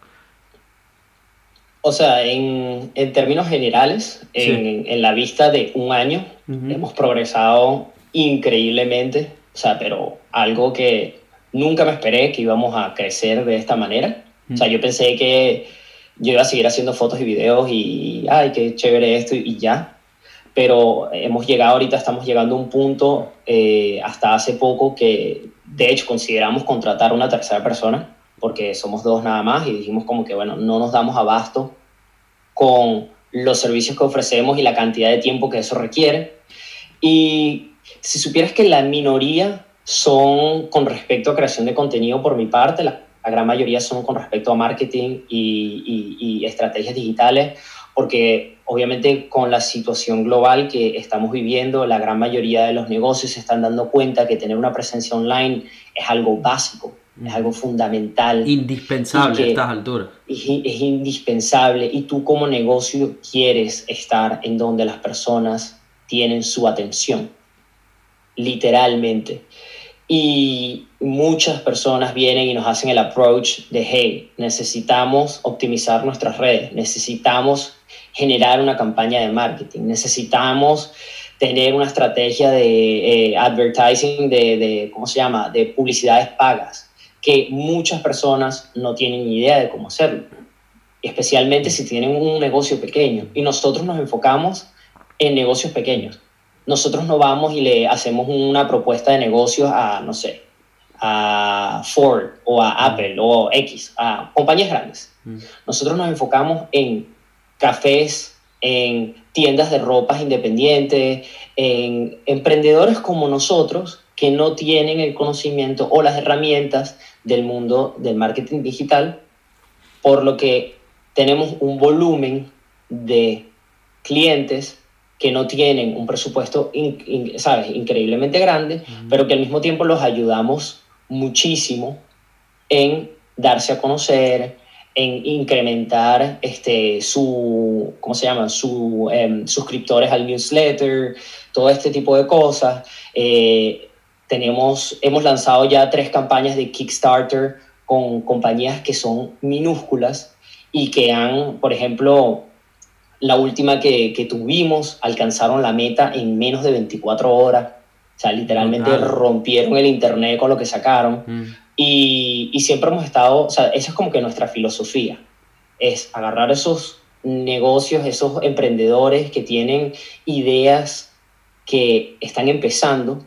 [SPEAKER 2] O sea, en, en términos generales, en, en, la vista de un año, hemos progresado increíblemente, o sea, pero algo que nunca me esperé que íbamos a crecer de esta manera. O sea, yo pensé que yo iba a seguir haciendo fotos y videos y, ay, qué chévere esto y ya. Pero hemos llegado ahorita, estamos llegando a un punto eh, hasta hace poco que, de hecho, consideramos contratar a una tercera persona porque somos dos nada más y dijimos como que, bueno, no nos damos abasto con los servicios que ofrecemos y la cantidad de tiempo que eso requiere. Y si supieras que la minoría son con respecto a creación de contenido por mi parte, la, gran mayoría son con respecto a marketing y, y, y estrategias digitales, porque obviamente con la situación global que estamos viviendo, la gran mayoría de los negocios se están dando cuenta que tener una presencia online es algo básico es algo fundamental.
[SPEAKER 1] Indispensable a estas alturas.
[SPEAKER 2] Es, es, indispensable y tú como negocio quieres estar en donde las personas tienen su atención, literalmente. Y muchas personas vienen y nos hacen el approach de, hey, necesitamos optimizar nuestras redes, necesitamos generar una campaña de marketing, necesitamos tener una estrategia de eh, advertising, de, de, ¿cómo se llama?, de publicidades pagas que muchas personas no tienen ni idea de cómo hacerlo, especialmente si tienen un negocio pequeño. Y nosotros nos enfocamos en negocios pequeños. Nosotros no vamos y le hacemos una propuesta de negocios a, no sé, a Ford o a Apple o X, a compañías grandes. Mm. Nosotros nos enfocamos en cafés, en tiendas de ropas independientes, en emprendedores como nosotros que no tienen el conocimiento o las herramientas del mundo del marketing digital, por lo que tenemos un volumen de clientes que no tienen un presupuesto, ¿sabes?, increíblemente grande, pero que al mismo tiempo los ayudamos muchísimo en darse a conocer, en incrementar este, su, ¿cómo se llama?, su em, suscriptores al newsletter, todo este tipo de cosas. Eh, tenemos, hemos lanzado ya tres campañas de Kickstarter con compañías que son minúsculas y que han, por ejemplo, la última que, que tuvimos, alcanzaron la meta en menos de 24 horas. O sea, literalmente rompieron el internet con lo que sacaron. Mm. Y, y, siempre hemos estado, o sea, esa es como que nuestra filosofía, es agarrar esos negocios, esos emprendedores que tienen ideas que están empezando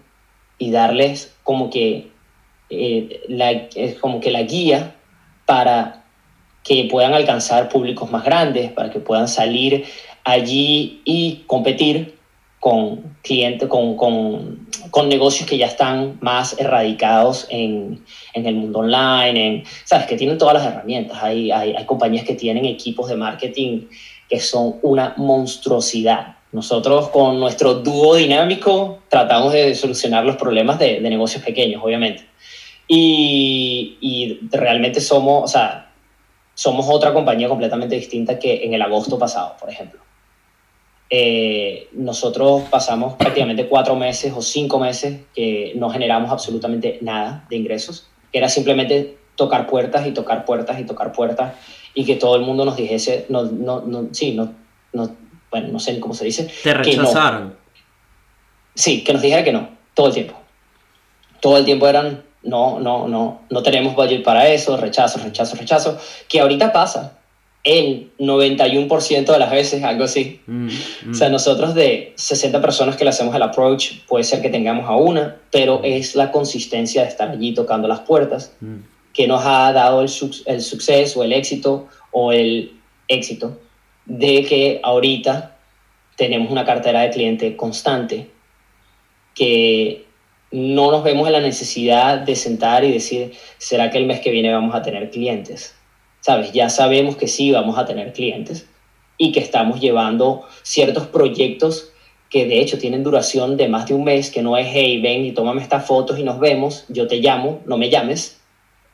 [SPEAKER 2] y darles como que, eh, la, como que la guía para que puedan alcanzar públicos más grandes, para que puedan salir allí y competir con clientes, con, con, con, negocios que ya están más erradicados en, en, el mundo online, en, sabes, que tienen todas las herramientas. Hay, hay, hay compañías que tienen equipos de marketing que son una monstruosidad nosotros con nuestro dúo dinámico tratamos de solucionar los problemas de, negocios pequeños, obviamente. Y, y, realmente somos, o sea, somos otra compañía completamente distinta que en el agosto pasado, por ejemplo. Eh, nosotros pasamos prácticamente cuatro meses o cinco meses que no generamos absolutamente nada de ingresos, que era simplemente tocar puertas y tocar puertas y tocar puertas y que todo el mundo nos dijese, no, no, no, sí, no, no bueno, no sé cómo se dice.
[SPEAKER 1] Te rechazaron.
[SPEAKER 2] Sí, que nos dijera que no, todo el tiempo. Todo el tiempo eran, no, no, no, no tenemos budget para eso, rechazo, rechazo, rechazo, que ahorita pasa el 91% de las veces, algo así. Mm, mm. O sea, nosotros de 60 personas que le hacemos el approach, puede ser que tengamos a una, pero mm. es la consistencia de estar allí tocando las puertas que nos ha dado el, el suceso, el éxito o el éxito de que ahorita tenemos una cartera de cliente constante, que no nos vemos en la necesidad de sentar y decir, ¿será que el mes que viene vamos a tener clientes? ¿Sabes? Ya sabemos que sí vamos a tener clientes y que estamos llevando ciertos proyectos que de hecho tienen duración de más de un mes, que no es, hey, ven y tómame estas fotos y nos vemos, yo te llamo, no me llames,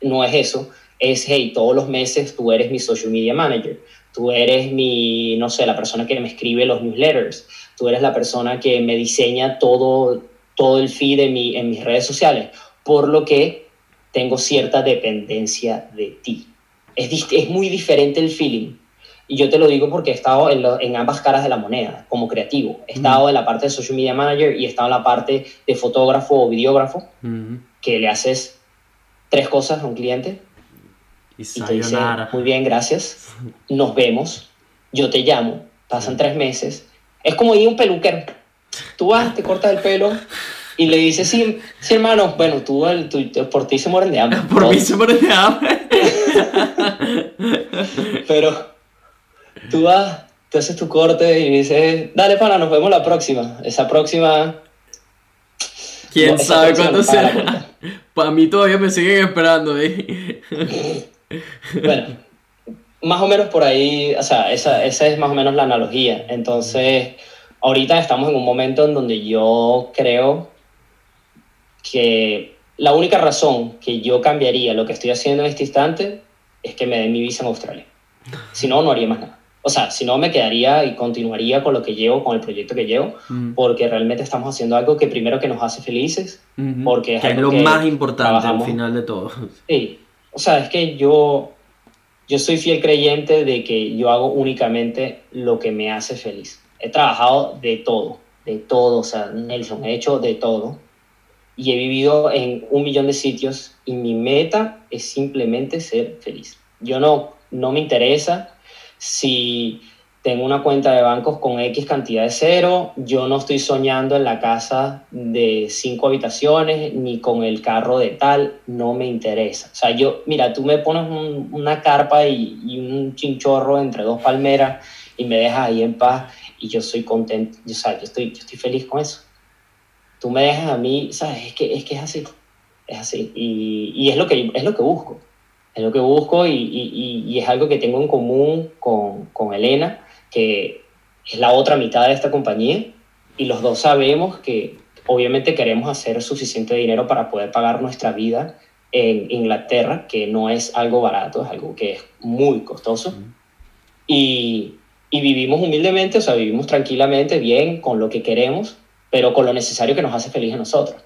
[SPEAKER 2] no es eso, es, hey, todos los meses tú eres mi social media manager, tú eres mi, no sé, la persona que me escribe los newsletters, tú eres la persona que me diseña todo, todo el feed en, mi, en mis redes sociales, por lo que tengo cierta dependencia de ti. Es, es muy diferente el feeling Y yo te lo digo porque he estado en, lo- en ambas caras de la moneda, como creativo. He estado en la parte de social media manager y he estado en la parte de fotógrafo o videógrafo,
[SPEAKER 1] Ujú.
[SPEAKER 2] que le haces tres cosas a un cliente
[SPEAKER 1] Y
[SPEAKER 2] y te dice, muy bien, gracias, nos vemos, yo te llamo, pasan tres meses. Es como ir a un peluquero. Tú vas, te cortas el pelo y le dices, sí, sí hermano, bueno, tú, el- tú- por ti se mueren de hambre.
[SPEAKER 1] Por mí
[SPEAKER 2] todos".
[SPEAKER 1] se muere de hambre.
[SPEAKER 2] Pero tú vas, te haces tu corte y dices, dale pana, nos vemos la próxima. Esa próxima,
[SPEAKER 1] ¿Quién
[SPEAKER 2] No,
[SPEAKER 1] sabe cuándo será? Para mí todavía me siguen esperando ¿eh?
[SPEAKER 2] Bueno, más o menos por ahí, o sea, esa, esa es más o menos la analogía. Entonces, ahorita estamos en un momento en donde yo creo que la única razón que yo cambiaría lo que estoy haciendo en este instante es que me den mi visa en Australia. Si no, no haría más nada. O sea, si no, me quedaría y continuaría con lo que llevo, con el proyecto que llevo,
[SPEAKER 1] Mm.
[SPEAKER 2] porque realmente estamos haciendo algo que primero que nos hace felices,
[SPEAKER 1] Ujú.
[SPEAKER 2] porque es
[SPEAKER 1] que es
[SPEAKER 2] algo
[SPEAKER 1] lo
[SPEAKER 2] que
[SPEAKER 1] más importante
[SPEAKER 2] trabajamos.
[SPEAKER 1] al final de todo.
[SPEAKER 2] Sí, o sea, es que yo, yo soy fiel creyente de que yo hago únicamente lo que me hace feliz. He trabajado de todo, de todo, o sea, Nelson, he hecho de todo y he vivido en un millón de sitios y mi meta es simplemente ser feliz. Yo no, no me interesa si tengo una cuenta de bancos con X cantidad de cero, yo no estoy soñando en la casa de cinco habitaciones ni con el carro de tal, no me interesa. O sea, yo, mira, tú me pones un- una carpa y, y un chinchorro entre dos palmeras y me dejas ahí en paz y yo soy contento, o sea, yo estoy, yo estoy feliz con eso. Tú me dejas a mí, ¿sabes? Es que es, que es así, es así. Y, y es, lo que, es lo que busco, es lo que busco y, y- es algo que tengo en común con, con Elena, que es la otra mitad de esta compañía y los dos sabemos que obviamente queremos hacer suficiente dinero para poder pagar nuestra vida en Inglaterra, que no es algo barato, es algo que es muy costoso. Y, y vivimos humildemente, o sea, vivimos tranquilamente, bien, con lo que queremos, pero con lo necesario que nos hace feliz a nosotros.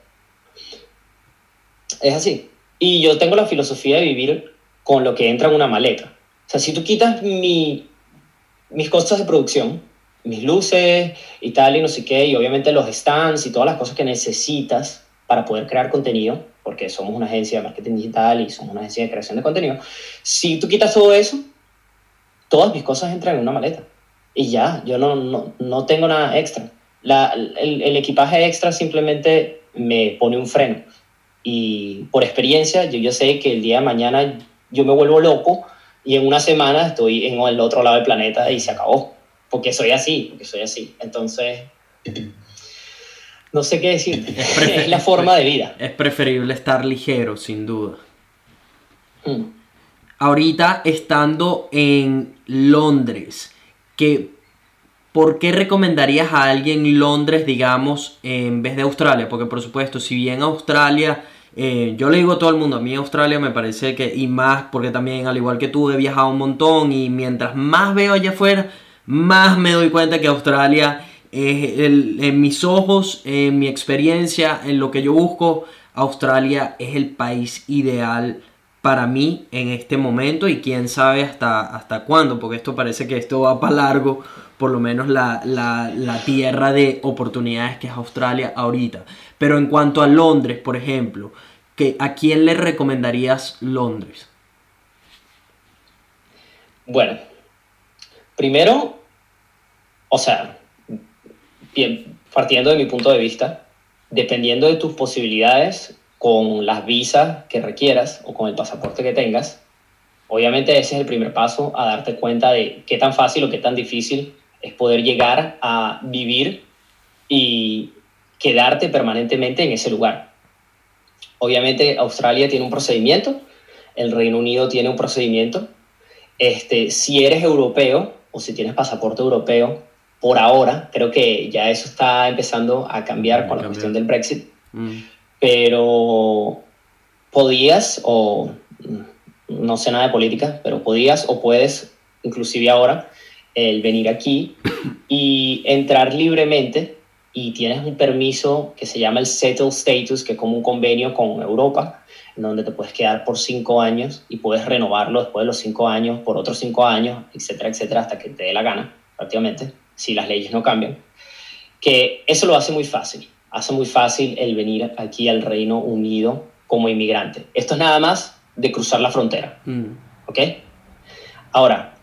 [SPEAKER 2] Es así. Y yo tengo la filosofía de vivir con lo que entra en una maleta. O sea, si tú quitas mi, mis costos de producción, mis luces y tal, y no sé qué, y obviamente los stands y todas las cosas que necesitas para poder crear contenido, porque somos una agencia de marketing digital y somos una agencia de creación de contenido, si tú quitas todo eso, todas mis cosas entran en una maleta. Y ya, yo no, no, no tengo nada extra. La, el, el equipaje extra simplemente me pone un freno. Y por experiencia, yo, yo sé que el día de mañana yo me vuelvo loco y en una semana estoy en el otro lado del planeta y se acabó. Porque soy así, porque soy así. Entonces, no sé qué decir.
[SPEAKER 1] Es
[SPEAKER 2] la forma de vida.
[SPEAKER 1] Es preferible estar ligero, sin duda.
[SPEAKER 2] Mm.
[SPEAKER 1] Ahorita estando en Londres, que, ¿por qué recomendarías a alguien Londres, digamos, en vez de Australia? Porque por supuesto, si bien Australia, eh, yo le digo a todo el mundo, a mí Australia me parece que, y más porque también al igual que tú he viajado un montón y mientras más veo allá afuera, más me doy cuenta que Australia, en mis ojos, en mi experiencia, en lo que yo busco, Australia es el país ideal para mí en este momento y quién sabe hasta, hasta cuándo, porque esto parece que esto va para largo, por lo menos la, la- la tierra de oportunidades que es Australia ahorita. Pero en cuanto a Londres, por ejemplo, que, ¿a quién le recomendarías Londres?
[SPEAKER 2] Bueno, primero, o sea, bien, partiendo de mi punto de vista, dependiendo de tus posibilidades con las visas que requieras o con el pasaporte que tengas, obviamente ese es el primer paso a darte cuenta de qué tan fácil o qué tan difícil es poder llegar a vivir y quedarte permanentemente en ese lugar. Obviamente Australia tiene un procedimiento, el Reino Unido tiene un procedimiento, este, si eres europeo o si tienes pasaporte europeo, por ahora, creo que ya eso está empezando a cambiar con la
[SPEAKER 1] Cambiar.
[SPEAKER 2] cuestión del Brexit,
[SPEAKER 1] Mm,
[SPEAKER 2] pero podías, o no sé nada de política, pero podías o puedes, inclusive ahora, el venir aquí y entrar libremente y tienes un permiso que se llama el Settle Status, que es como un convenio con Europa, en donde te puedes quedar por cinco años y puedes renovarlo después de los cinco años por otros cinco años, etcétera, etcétera, hasta que te dé la gana, prácticamente, si las leyes no cambian. Que eso lo hace muy fácil. Hace muy fácil el venir aquí al Reino Unido como inmigrante. Esto es nada más de cruzar la frontera. Mm. ¿Ok? Ahora,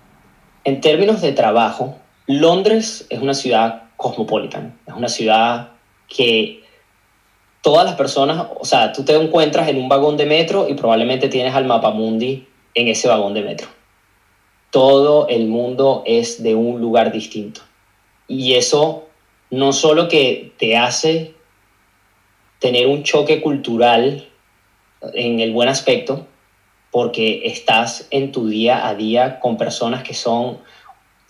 [SPEAKER 2] en términos de trabajo, Londres es una ciudad cosmopolitan, es una ciudad que todas las personas, o sea, tú te encuentras en un vagón de metro y probablemente tienes al mapamundi en ese vagón de metro. Todo el mundo es de un lugar distinto. Y eso no solo que te hace tener un choque cultural en el buen aspecto, porque estás en tu día a día con personas que son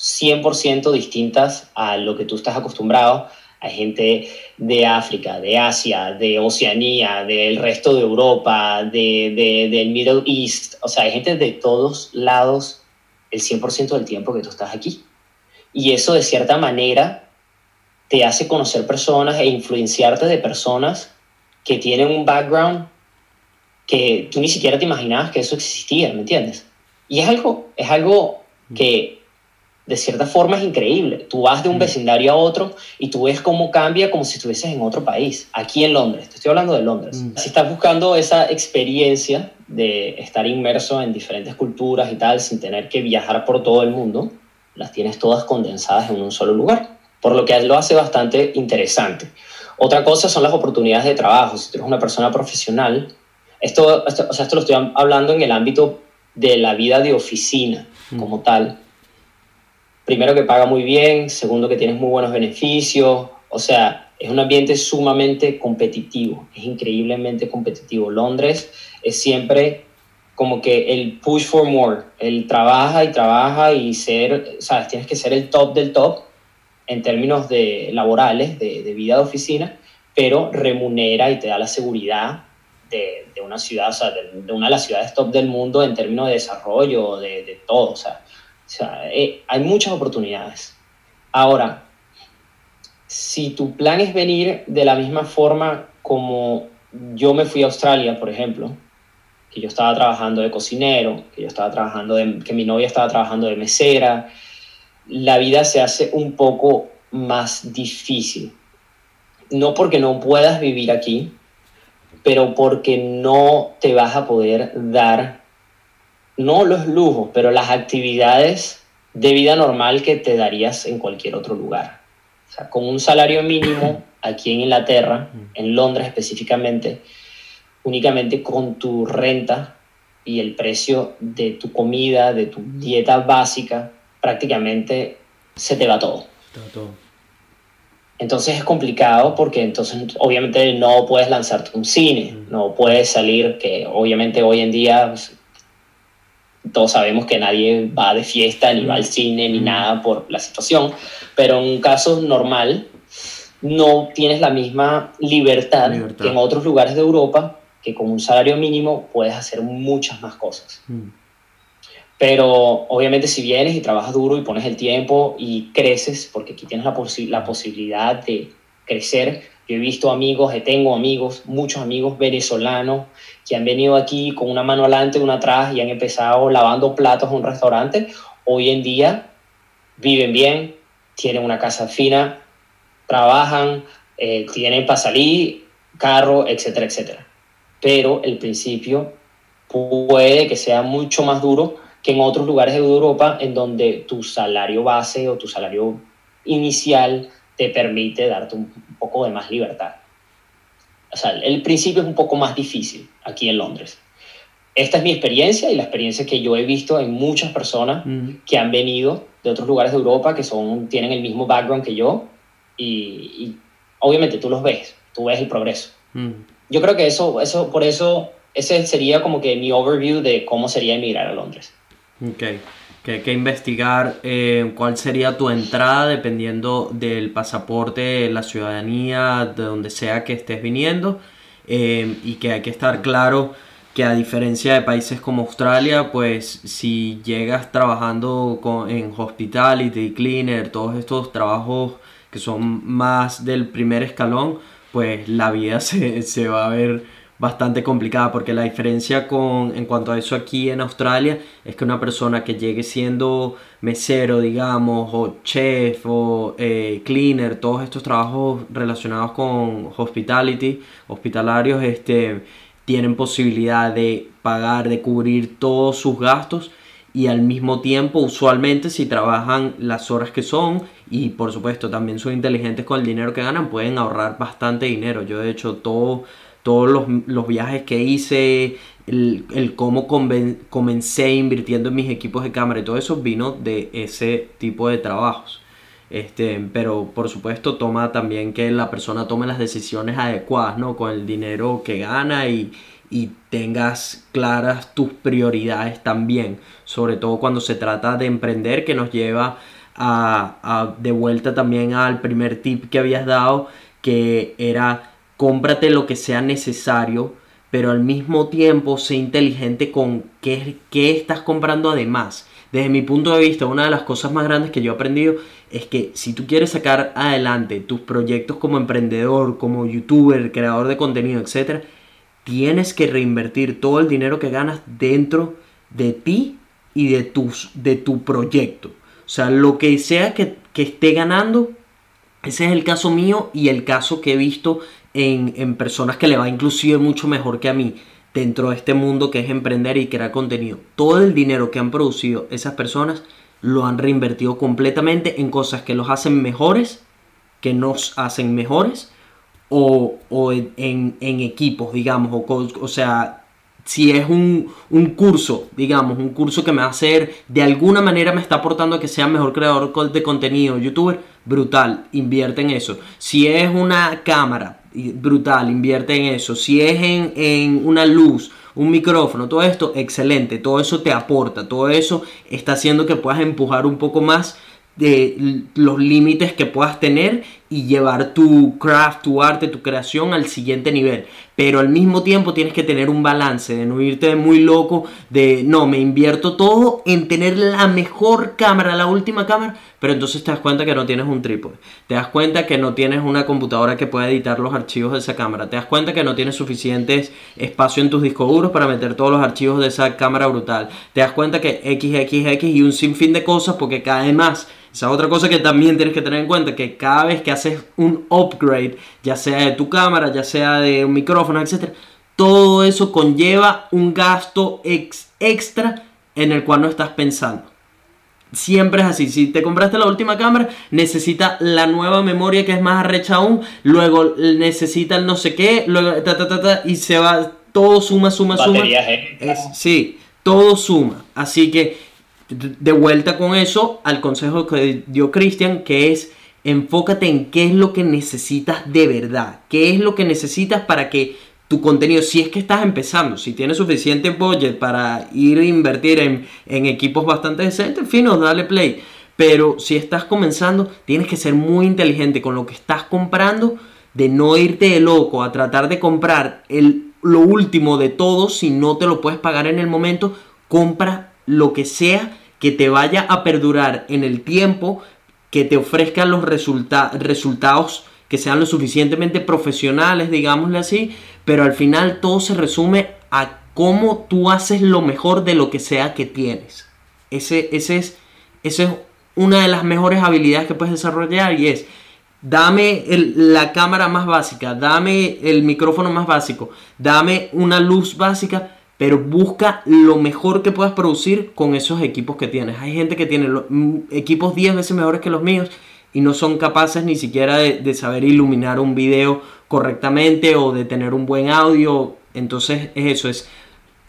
[SPEAKER 2] 100% distintas a lo que tú estás acostumbrado. Hay gente de África, de Asia, de Oceanía, del resto de Europa, de, del Middle East. O sea, hay gente de todos lados el 100% del tiempo que tú estás aquí. Y eso de cierta manera te hace conocer personas e influenciarte de personas que tienen un background que tú ni siquiera te imaginabas que eso existía, ¿me entiendes? Y es algo, es algo que de cierta forma es increíble. Tú vas de un mm. vecindario a otro y tú ves cómo cambia como si estuvieses en otro país, aquí en Londres. Te estoy hablando de Londres. Mm. Si estás buscando esa experiencia de estar inmerso en diferentes culturas y tal, sin tener que viajar por todo el mundo, las tienes todas condensadas en un solo lugar, por lo que lo hace bastante interesante. Otra cosa son las oportunidades de trabajo. Si tú eres una persona profesional, esto, o sea, esto lo estoy hablando en el ámbito de la vida de oficina mm. como tal primero que paga muy bien, segundo que tienes muy buenos beneficios, o sea, es un ambiente sumamente competitivo, es increíblemente competitivo. Londres es siempre como que el push for more, el trabaja y trabaja y ser, sabes, tienes que ser el top del top en términos de laborales, de, vida de oficina, pero remunera y te da la seguridad de, una ciudad, o sea, de, una de las ciudades top del mundo en términos de desarrollo, de, de todo, o sea, o sea, eh, hay muchas oportunidades. Ahora, si tu plan es venir de la misma forma como yo me fui a Australia, por ejemplo, que yo estaba trabajando de cocinero, que yo estaba trabajando de, que mi novia estaba trabajando de mesera, la vida se hace un poco más difícil. No porque no puedas vivir aquí, pero porque no te vas a poder dar no los lujos, pero las actividades de vida normal que te darías en cualquier otro lugar. O sea, con un salario mínimo aquí en Inglaterra, en Londres específicamente, únicamente con tu renta y el precio de tu comida, de tu dieta básica, prácticamente se te va todo. Entonces es complicado porque entonces obviamente no puedes lanzarte un cine, no puedes salir, que obviamente hoy en día pues, todos sabemos que nadie va de fiesta, ni va al cine, ni nada por la situación, pero en un caso normal no tienes la misma libertad, que en otros lugares de Europa, que con un salario mínimo puedes hacer muchas más cosas. Mm. Pero obviamente si vienes y trabajas duro y pones el tiempo y creces, porque aquí tienes la, la posibilidad de crecer, yo he visto amigos, tengo amigos, muchos amigos venezolanos que han venido aquí con una mano adelante, una atrás y han empezado lavando platos en un restaurante. Hoy en día viven bien, tienen una casa fina, trabajan, eh, tienen para salir, carro, etcétera, etcétera. Pero el principio puede que sea mucho más duro que en otros lugares de Europa en donde tu salario base o tu salario inicial te permite darte un poco de más libertad. O sea, el principio es un poco más difícil aquí en Londres. Esta es mi experiencia y la experiencia que yo he visto en muchas personas que han venido de otros lugares de Europa que son, tienen el mismo background que yo y, obviamente tú los ves, tú ves el progreso. Yo creo que eso, eso, por eso, ese sería como que mi overview de cómo sería emigrar a Londres.
[SPEAKER 1] Okay que hay que investigar eh, cuál sería tu entrada dependiendo del pasaporte, la ciudadanía, de donde sea que estés viniendo. Eh, y que hay que estar claro que a diferencia de países como Australia, pues si llegas trabajando con, en hospitality, cleaner, todos estos trabajos que son más del primer escalón, pues la vida se, se va a ver bastante complicada porque la diferencia con en cuanto a eso aquí en Australia es que una persona que llegue siendo mesero digamos o chef o eh, cleaner todos estos trabajos relacionados con hospitality hospitalarios este tienen posibilidad de pagar de cubrir todos sus gastos y al mismo tiempo usualmente si trabajan las horas que son y por supuesto también son inteligentes con el dinero que ganan pueden ahorrar bastante dinero. Yo de hecho todo todos los, viajes que hice, el, cómo comencé invirtiendo en mis equipos de cámara y todo eso vino de ese tipo de trabajos. Este, pero por supuesto toma también que la persona tome las decisiones adecuadas, ¿no? Con el dinero que gana y, tengas claras tus prioridades también, sobre todo cuando se trata de emprender, que nos lleva a, a, de vuelta también al primer tip que habías dado, que era cómprate lo que sea necesario, pero al mismo tiempo sé inteligente con qué, qué estás comprando además. Desde mi punto de vista, una de las cosas más grandes que yo he aprendido es que si tú quieres sacar adelante tus proyectos como emprendedor, como youtuber, creador de contenido, etc., tienes que reinvertir todo el dinero que ganas dentro de ti y de, tus, de tu proyecto. O sea, lo que sea que, que esté ganando, ese es el caso mío y el caso que he visto en, personas que le va inclusive mucho mejor que a mí dentro de este mundo que es emprender y crear contenido. Todo el dinero que han producido esas personas lo han reinvertido completamente en cosas que los hacen mejores, que nos hacen mejores, o, en, equipos, digamos, o, o sea, si es un, curso, digamos, un curso que me va a hacer, de alguna manera me está aportando a que sea mejor creador de contenido, youtuber, brutal, invierte en eso. Si es una cámara, brutal, invierte en eso. Si es en, en una luz, un micrófono, todo esto, excelente, todo eso te aporta, todo eso está haciendo que puedas empujar un poco más de los límites que puedas tener y llevar tu craft, tu arte, tu creación al siguiente nivel. Pero al mismo tiempo tienes que tener un balance, de no irte muy loco, de no, me invierto todo en tener la mejor cámara, la última cámara, pero entonces te das cuenta que no tienes un trípode. Te das cuenta que no tienes una computadora que pueda editar los archivos de esa cámara. Te das cuenta que no tienes suficientes espacio en tus discos duros para meter todos los archivos de esa cámara brutal. Te das cuenta que XXX y un sinfín de cosas porque cada más esa otra cosa que también tienes que tener en cuenta, que cada vez que haces un upgrade, ya sea de tu cámara, ya sea de un micrófono, etc., todo eso conlleva un gasto extra en el cual no estás pensando. Siempre es así. Si te compraste la última cámara, necesita la nueva memoria que es más arrecha aún. Luego necesita el no sé qué. Luego ta, ta, ta, y se va. Todo suma, suma, suma. sí, todo suma. Así que de vuelta con eso al consejo que dio Cristian, que es enfócate en qué es lo que necesitas de verdad, qué es lo que necesitas para que tu contenido, si es que estás empezando, si tienes suficiente budget para ir a invertir en, en equipos bastante decentes, fino, dale play. Pero si estás comenzando, tienes que ser muy inteligente con lo que estás comprando, de no irte de loco a tratar de comprar el, lo último de todo si no te lo puedes pagar en el momento, compra lo que sea que te vaya a perdurar en el tiempo, que te ofrezca los resultados que sean lo suficientemente profesionales, digámosle así, pero al final todo se resume a cómo tú haces lo mejor de lo que sea que tienes. Ese, ese es, esa es una de las mejores habilidades que puedes desarrollar y es dame la cámara más básica, dame el micrófono más básico, dame una luz básica, pero busca lo mejor que puedas producir con esos equipos que tienes. Hay gente que tiene mm, equipos 10 veces mejores que los míos y no son capaces ni siquiera de, saber iluminar un video correctamente o de tener un buen audio. Entonces es eso, es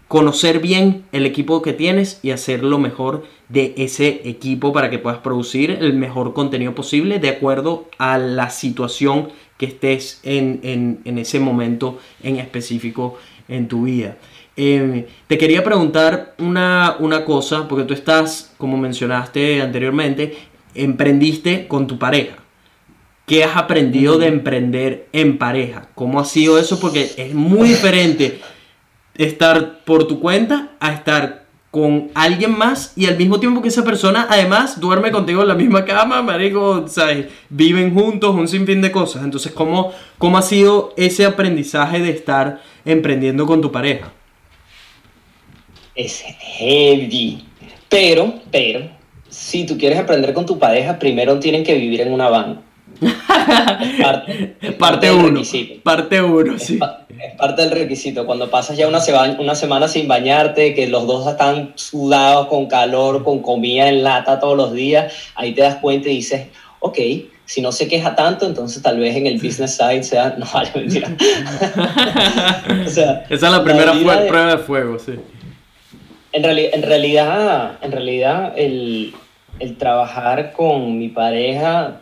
[SPEAKER 1] conocer bien el equipo que tienes y hacer lo mejor de ese equipo para que puedas producir el mejor contenido posible de acuerdo a la situación que estés en, en, en ese momento en específico en tu vida. Em, te quería preguntar una, una cosa, porque tú estás, como mencionaste anteriormente, emprendiste con tu pareja. ¿Qué has aprendido de emprender en pareja? ¿Cómo ha sido eso? Porque es muy diferente estar por tu cuenta a estar con alguien más y al mismo tiempo que esa persona además duerme contigo en la misma cama, marico, ¿sabes? Viven juntos, un sinfín de cosas. Entonces, ¿cómo, ¿cómo ha sido ese aprendizaje de estar emprendiendo con tu pareja?
[SPEAKER 2] Es heavy. Pero, pero, si tú quieres emprender con tu pareja, primero tienen que vivir en una van.
[SPEAKER 1] parte uno. Parte uno, sí.
[SPEAKER 2] Es, parte del requisito. Cuando pasas ya una, una semana sin bañarte, que los dos están sudados, con calor, con comida en lata todos los días, ahí te das cuenta y dices, ok, si no se queja tanto, entonces tal vez en el business side sea, no vale, mentira.
[SPEAKER 1] Esa es la primera prueba de fuego, sí.
[SPEAKER 2] En, en realidad, en realidad el, el trabajar con mi pareja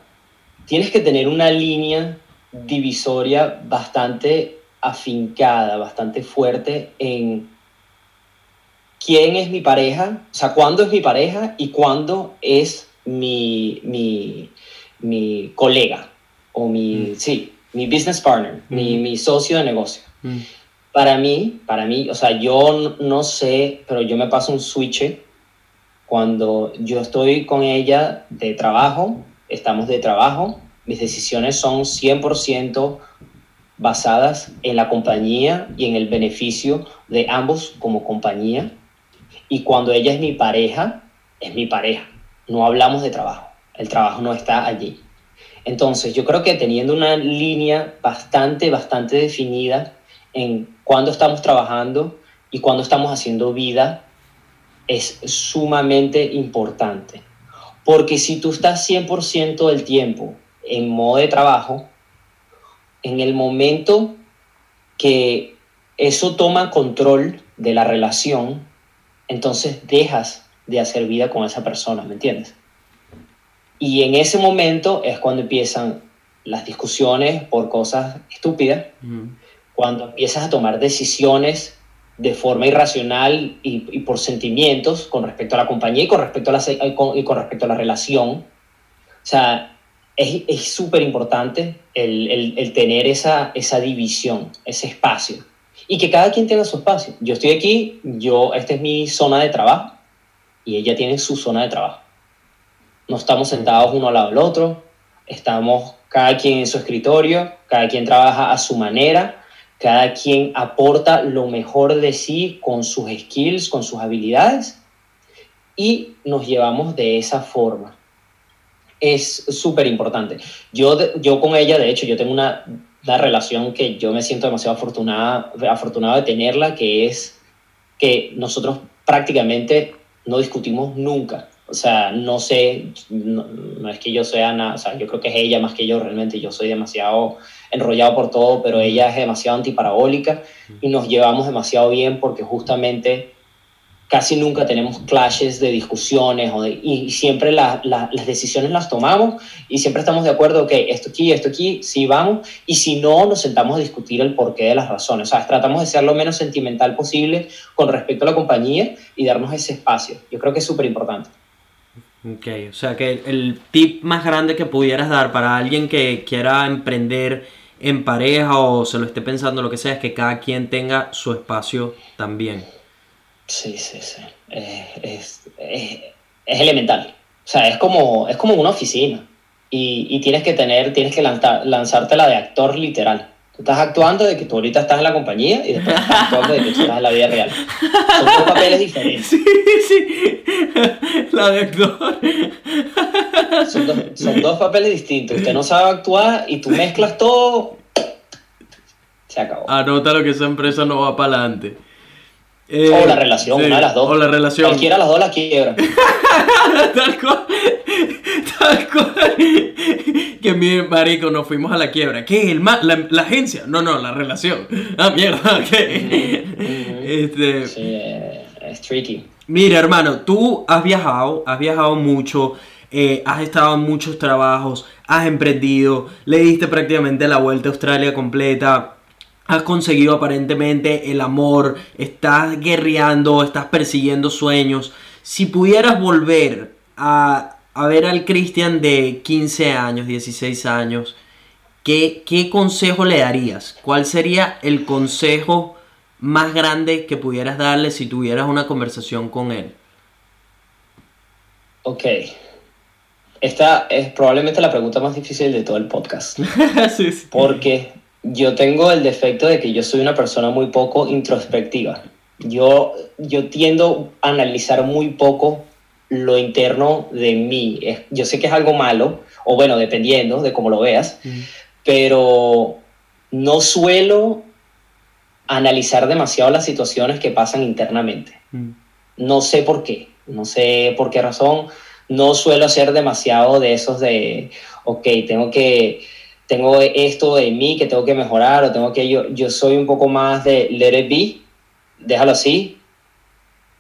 [SPEAKER 2] tienes que tener una línea divisoria bastante afincada, bastante fuerte en quién es mi pareja, o sea, cuándo es mi pareja y cuándo es mi, mi, mi colega o mi, mm. sí, mi business partner, mi, mm. mi, socio de negocio. Mm. Para mí, para mí, o sea, yo no sé, pero yo me paso un switch cuando yo estoy con ella de trabajo estamos de trabajo, mis decisiones son 100% basadas en la compañía y en el beneficio de ambos como compañía. Y cuando ella es mi pareja, es mi pareja. No hablamos de trabajo. El trabajo no está allí. Entonces, yo creo que teniendo una línea bastante, bastante definida en cuándo estamos trabajando y cuándo estamos haciendo vida, es sumamente importante. Porque si tú estás 100% del tiempo en modo de trabajo, en el momento que eso toma control de la relación, entonces dejas de hacer vida con esa persona, ¿me entiendes? Y en ese momento es cuando empiezan las discusiones por cosas estúpidas, cuando empiezas a tomar decisiones de forma irracional y, por sentimientos con respecto a la compañía y con respecto a la, y con, respecto a la relación. O sea, es súper importante el, el, tener esa, esa división, ese espacio. Y que cada quien tenga su espacio. Yo estoy aquí, yo, esta es mi zona de trabajo y ella tiene su zona de trabajo. No estamos sentados uno al lado del otro, estamos cada quien en su escritorio, cada quien trabaja a su manera cada quien aporta lo mejor de sí con sus skills, con sus habilidades y nos llevamos de esa forma. Es súper importante. Yo, yo con ella, de hecho, yo tengo una, una, relación que yo me siento demasiado afortunada, afortunado de tenerla, que es que nosotros prácticamente no discutimos nunca. O sea, no sé, no, es que yo sea nada, o sea, yo creo que es ella más que yo realmente, yo soy demasiado enrollado por todo, pero ella es demasiado antiparabólica y nos llevamos demasiado bien porque justamente casi nunca tenemos clashes de discusiones o y siempre las decisiones las tomamos y siempre estamos de acuerdo, ok, esto aquí, esto aquí, sí vamos, y si no, nos sentamos a discutir el porqué de las razones. O sea, tratamos de ser lo menos sentimental posible con respecto a la compañía y darnos ese espacio. Yo creo que es súper importante.
[SPEAKER 1] Ok, o sea que el tip más grande que pudieras dar para alguien que quiera emprender en pareja o se lo esté pensando, lo que sea, es que cada quien tenga su espacio también.
[SPEAKER 2] Sí, sí, sí. es, elemental. O sea, es como, es como una oficina. Y, y tienes que tener, tienes que lanzar, lanzártela de actor literal. Tú estás actuando de que tú ahorita estás en la compañía y después estás actuando de que tú estás en la vida real. Son dos papeles diferentes.
[SPEAKER 1] Sí, sí. La de actor.
[SPEAKER 2] Son dos, son dos papeles distintos. Usted no sabe actuar y tú mezclas todo. Se acabó.
[SPEAKER 1] Anota lo que esa empresa no va para adelante.
[SPEAKER 2] Eh, o la relación, una de las dos.
[SPEAKER 1] O la relación.
[SPEAKER 2] Cualquiera de las dos la quiebra.
[SPEAKER 1] tal cual. Tal cual. Que mi marico nos fuimos a la quiebra. ¿Qué? ¿El la, la, agencia? No, no, la relación. Ah, mierda. ¿Qué?
[SPEAKER 2] Este... Sí, es tricky.
[SPEAKER 1] Mira, hermano, tú has viajado, has viajado mucho. Eh, has estado en muchos trabajos, has emprendido, le diste prácticamente la vuelta a Australia completa has conseguido aparentemente el amor, estás guerreando, estás persiguiendo sueños. Si pudieras volver a, ver al Cristian de 15 años, 16 años, ¿qué, ¿qué consejo le darías? ¿Cuál sería el consejo más grande que pudieras darle si tuvieras una conversación con él?
[SPEAKER 2] Ok. Esta es probablemente la pregunta más difícil de todo el podcast.
[SPEAKER 1] sí, sí.
[SPEAKER 2] Porque yo tengo el defecto de que yo soy una persona muy poco introspectiva. Yo, yo tiendo a analizar muy poco lo interno de mí. Es- Yo sé que es algo malo, o bueno, dependiendo de cómo lo veas,
[SPEAKER 1] Mm.
[SPEAKER 2] pero no suelo analizar demasiado las situaciones que pasan internamente.
[SPEAKER 1] Mm.
[SPEAKER 2] No sé por qué, no sé por qué razón. No suelo hacer demasiado de esos de, ok, tengo que, tengo esto de mí que tengo que mejorar o tengo que, yo, yo soy un poco más de let it be, déjalo así,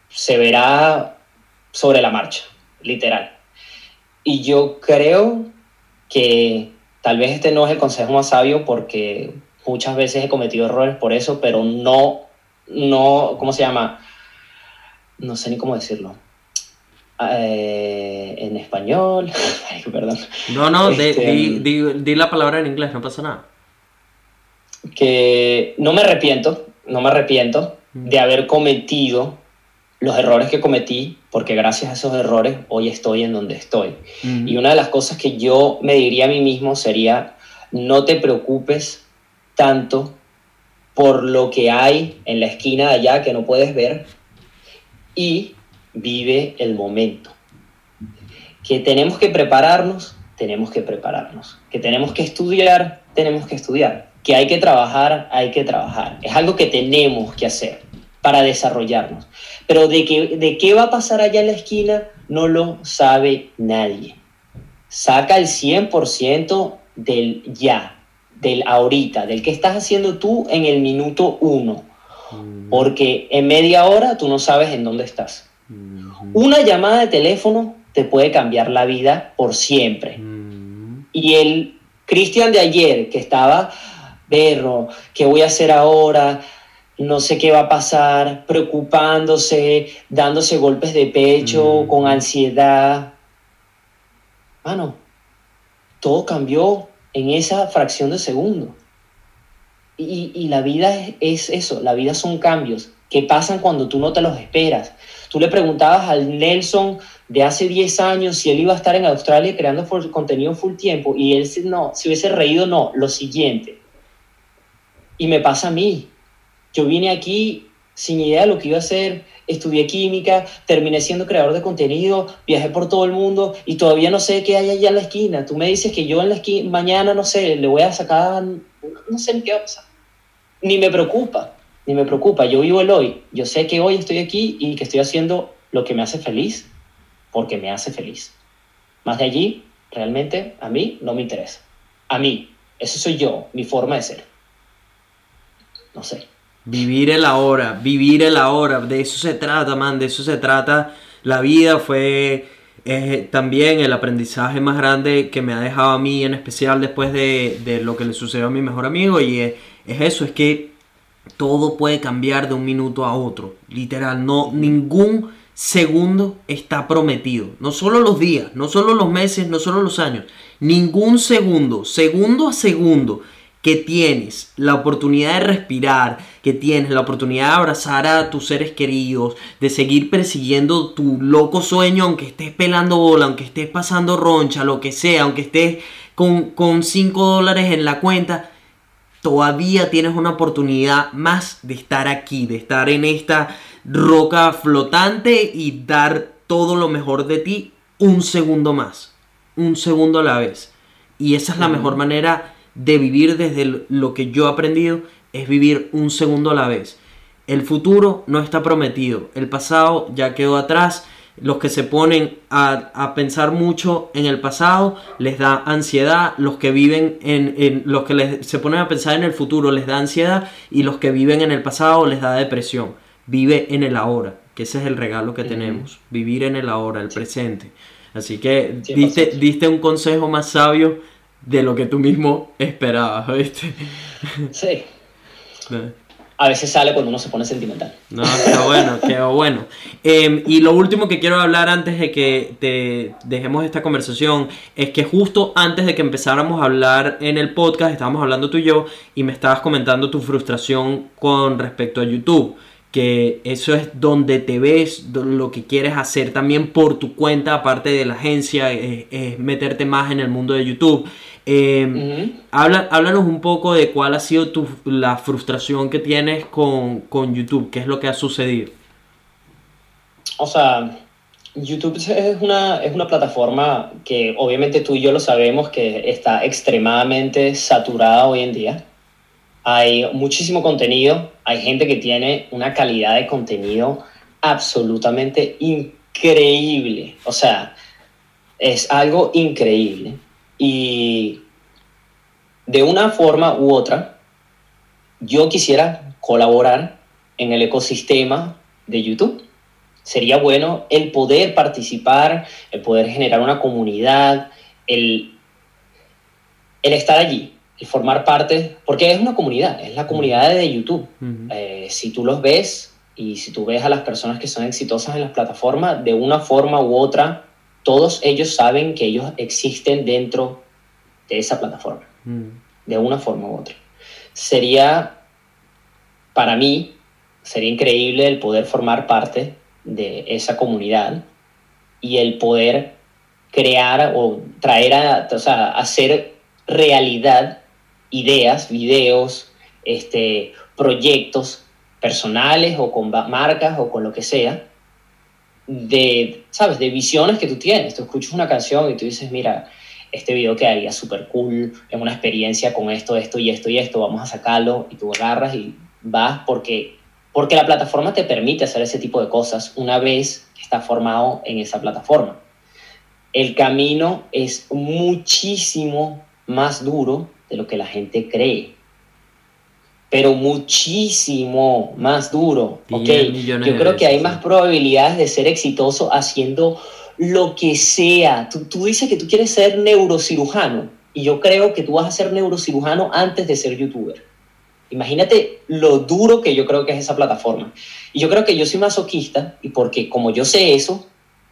[SPEAKER 2] se verá sobre la marcha, literal. Y yo creo que tal vez este no es el consejo más sabio porque muchas veces he cometido errores por eso, pero no, no, ¿cómo se llama? No sé ni cómo decirlo. Eh, en español, ay, perdón,
[SPEAKER 1] No, no, de-
[SPEAKER 2] Este,
[SPEAKER 1] di, di- di la palabra en inglés, no pasa nada.
[SPEAKER 2] que no me arrepiento, no me arrepiento
[SPEAKER 1] Mm.
[SPEAKER 2] de haber cometido los errores que cometí, porque gracias a esos errores hoy estoy en donde estoy.
[SPEAKER 1] Mm.
[SPEAKER 2] Y una de las cosas que yo me diría a mí mismo sería, no te preocupes tanto por lo que hay en la esquina de allá que no puedes ver y vive el momento. Que tenemos que prepararnos, tenemos que prepararnos. Que tenemos que estudiar, tenemos que estudiar. Que hay que trabajar, hay que trabajar. Es algo que tenemos que hacer para desarrollarnos. Pero de, que, de qué va a pasar allá en la esquina no lo sabe nadie. Saca el 100% del ya, del ahorita, del que estás haciendo tú en el minuto uno.
[SPEAKER 1] Mm.
[SPEAKER 2] Porque en media hora tú no sabes en dónde estás. Una llamada de teléfono te puede cambiar la vida por siempre. Y el Cristian de ayer, que estaba, berro, ¿qué voy a hacer ahora? No sé qué va a pasar, preocupándose, dándose golpes de pecho, con ansiedad. Mano, todo cambió en esa fracción de segundo. Y, y la vida es, es eso, la vida son cambios que pasan cuando tú no te los esperas. Tú le preguntabas al Nelson de hace 10 años si él iba a estar en Australia creando contenido full tiempo y él no, si hubiese reído, no, lo siguiente. Y me pasa a mí. Yo vine aquí sin idea de lo que iba a hacer, estudié química, terminé siendo creador de contenido, viajé por todo el mundo y todavía no sé qué hay allá en la esquina. Tú me dices que yo en la esquina, mañana, no sé, le voy a sacar, no sé ni qué va a pasar. Ni me preocupa, ni me preocupa. Yo vivo el hoy. Yo sé que hoy estoy aquí y que estoy haciendo lo que me hace feliz porque me hace feliz. Más de allí, realmente, a mí no me interesa. A mí, eso soy yo, mi forma de ser. No sé.
[SPEAKER 1] Vivir el ahora, vivir el ahora, de eso se trata, man, de eso se trata. La vida fue eh, también el aprendizaje más grande que me ha dejado a mí, en especial después de, de lo que le sucedió a mi mejor amigo, y es, es eso, es que todo puede cambiar de un minuto a otro, literal, no, ningún segundo está prometido, no solo los días, no solo los meses, no solo los años, ningún segundo, segundo a segundo que tienes la oportunidad de respirar, que tienes la oportunidad de abrazar a tus seres queridos, de seguir persiguiendo tu loco sueño, aunque estés pelando bola, aunque estés pasando roncha, lo que sea, aunque estés con 5 dólares en la cuenta, todavía tienes una oportunidad más de estar aquí, de estar en esta roca flotante y dar todo lo mejor de ti un segundo más, un segundo a la vez. Y esa es la mejor manera de vivir desde lo que yo he aprendido, es vivir un segundo a la vez. El futuro no está prometido, el pasado ya quedó atrás. Los que se ponen a, a pensar mucho en el pasado les da ansiedad, los que viven en, en- los que les- se ponen a pensar en el futuro les da ansiedad y los que viven en el pasado les da depresión. Vive en el ahora, que ese es el regalo que tenemos, vivir en el ahora, el presente. Así que
[SPEAKER 2] 100%.
[SPEAKER 1] diste, diste un consejo más sabio de lo que tú mismo esperabas, ¿viste?
[SPEAKER 2] Sí. a veces sale cuando uno se pone sentimental.
[SPEAKER 1] No, qué bueno, qué bueno. Em, y lo último que quiero hablar antes de que te dejemos esta conversación es que justo antes de que empezáramos a hablar en el podcast, estábamos hablando tú y yo y me estabas comentando tu frustración con respecto a YouTube que eso es donde te ves, lo que quieres hacer también por tu cuenta, aparte de la agencia, es, meterte más en el mundo de YouTube. Eh, háblanos un poco de cuál ha sido tu, la frustración que tienes con, con, YouTube, qué es lo que ha sucedido.
[SPEAKER 2] O sea, YouTube es una, es una plataforma que obviamente tú y yo lo sabemos que está extremadamente saturada hoy en día hay muchísimo contenido, hay gente que tiene una calidad de contenido absolutamente increíble. O sea, es algo increíble. Y de una forma u otra, yo quisiera colaborar en el ecosistema de YouTube. Sería bueno el poder participar, el poder generar una comunidad, el, el estar allí, y formar parte, porque es una comunidad, es la comunidad de YouTube. Eh, si tú los ves y si tú ves a las personas que son exitosas en las plataformas, de una forma u otra, todos ellos saben que ellos existen dentro de esa plataforma, de una forma u otra. Sería, para mí, sería increíble el poder formar parte de esa comunidad y el poder crear o traer a, o sea, hacer realidad ideas, videos, este, proyectos personales o con marcas o con lo que sea, de, ¿sabes? De visiones que tú tienes. Tú escuchas una canción y tú dices, mira, este video quedaría súper cool, es una experiencia con esto, esto y esto y esto, vamos a sacarlo y tú agarras y vas porque, porque la plataforma te permite hacer ese tipo de cosas una vez que estás formado en esa plataforma. El camino es muchísimo más duro de lo que la gente cree. Pero muchísimo más duro. Okay. Yo creo que hay más probabilidades de ser exitoso haciendo lo que sea. Tú, tú dices que tú quieres ser neurocirujano y yo creo que tú vas a ser neurocirujano antes de ser youtuber. Imagínate lo duro que yo creo que es esa plataforma. Y yo creo que yo soy masoquista y porque como yo sé eso,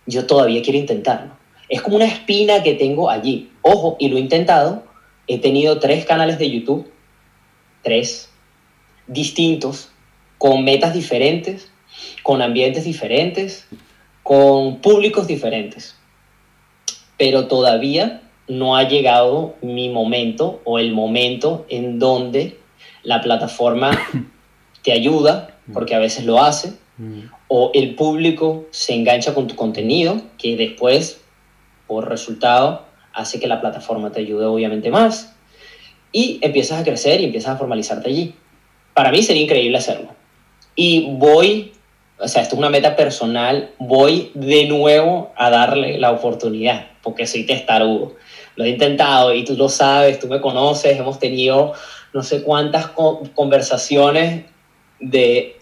[SPEAKER 2] yo todavía quiero intentarlo. Es como una espina que tengo allí. Ojo, y lo he intentado, he tenido tres canales de YouTube, tres, distintos, con metas diferentes, con ambientes diferentes, con públicos diferentes. Pero todavía no ha llegado mi momento o el momento en donde la plataforma te ayuda, porque a veces lo hace, o el público se engancha con tu contenido, que después, por resultado, hace que la plataforma te ayude obviamente más y empiezas a crecer y empiezas a formalizarte allí. Para mí sería increíble hacerlo. Y voy, o sea, esto es una meta personal, voy de nuevo a darle la oportunidad, porque soy testarudo. Lo he intentado y tú lo sabes, tú me conoces, hemos tenido no sé cuántas conversaciones de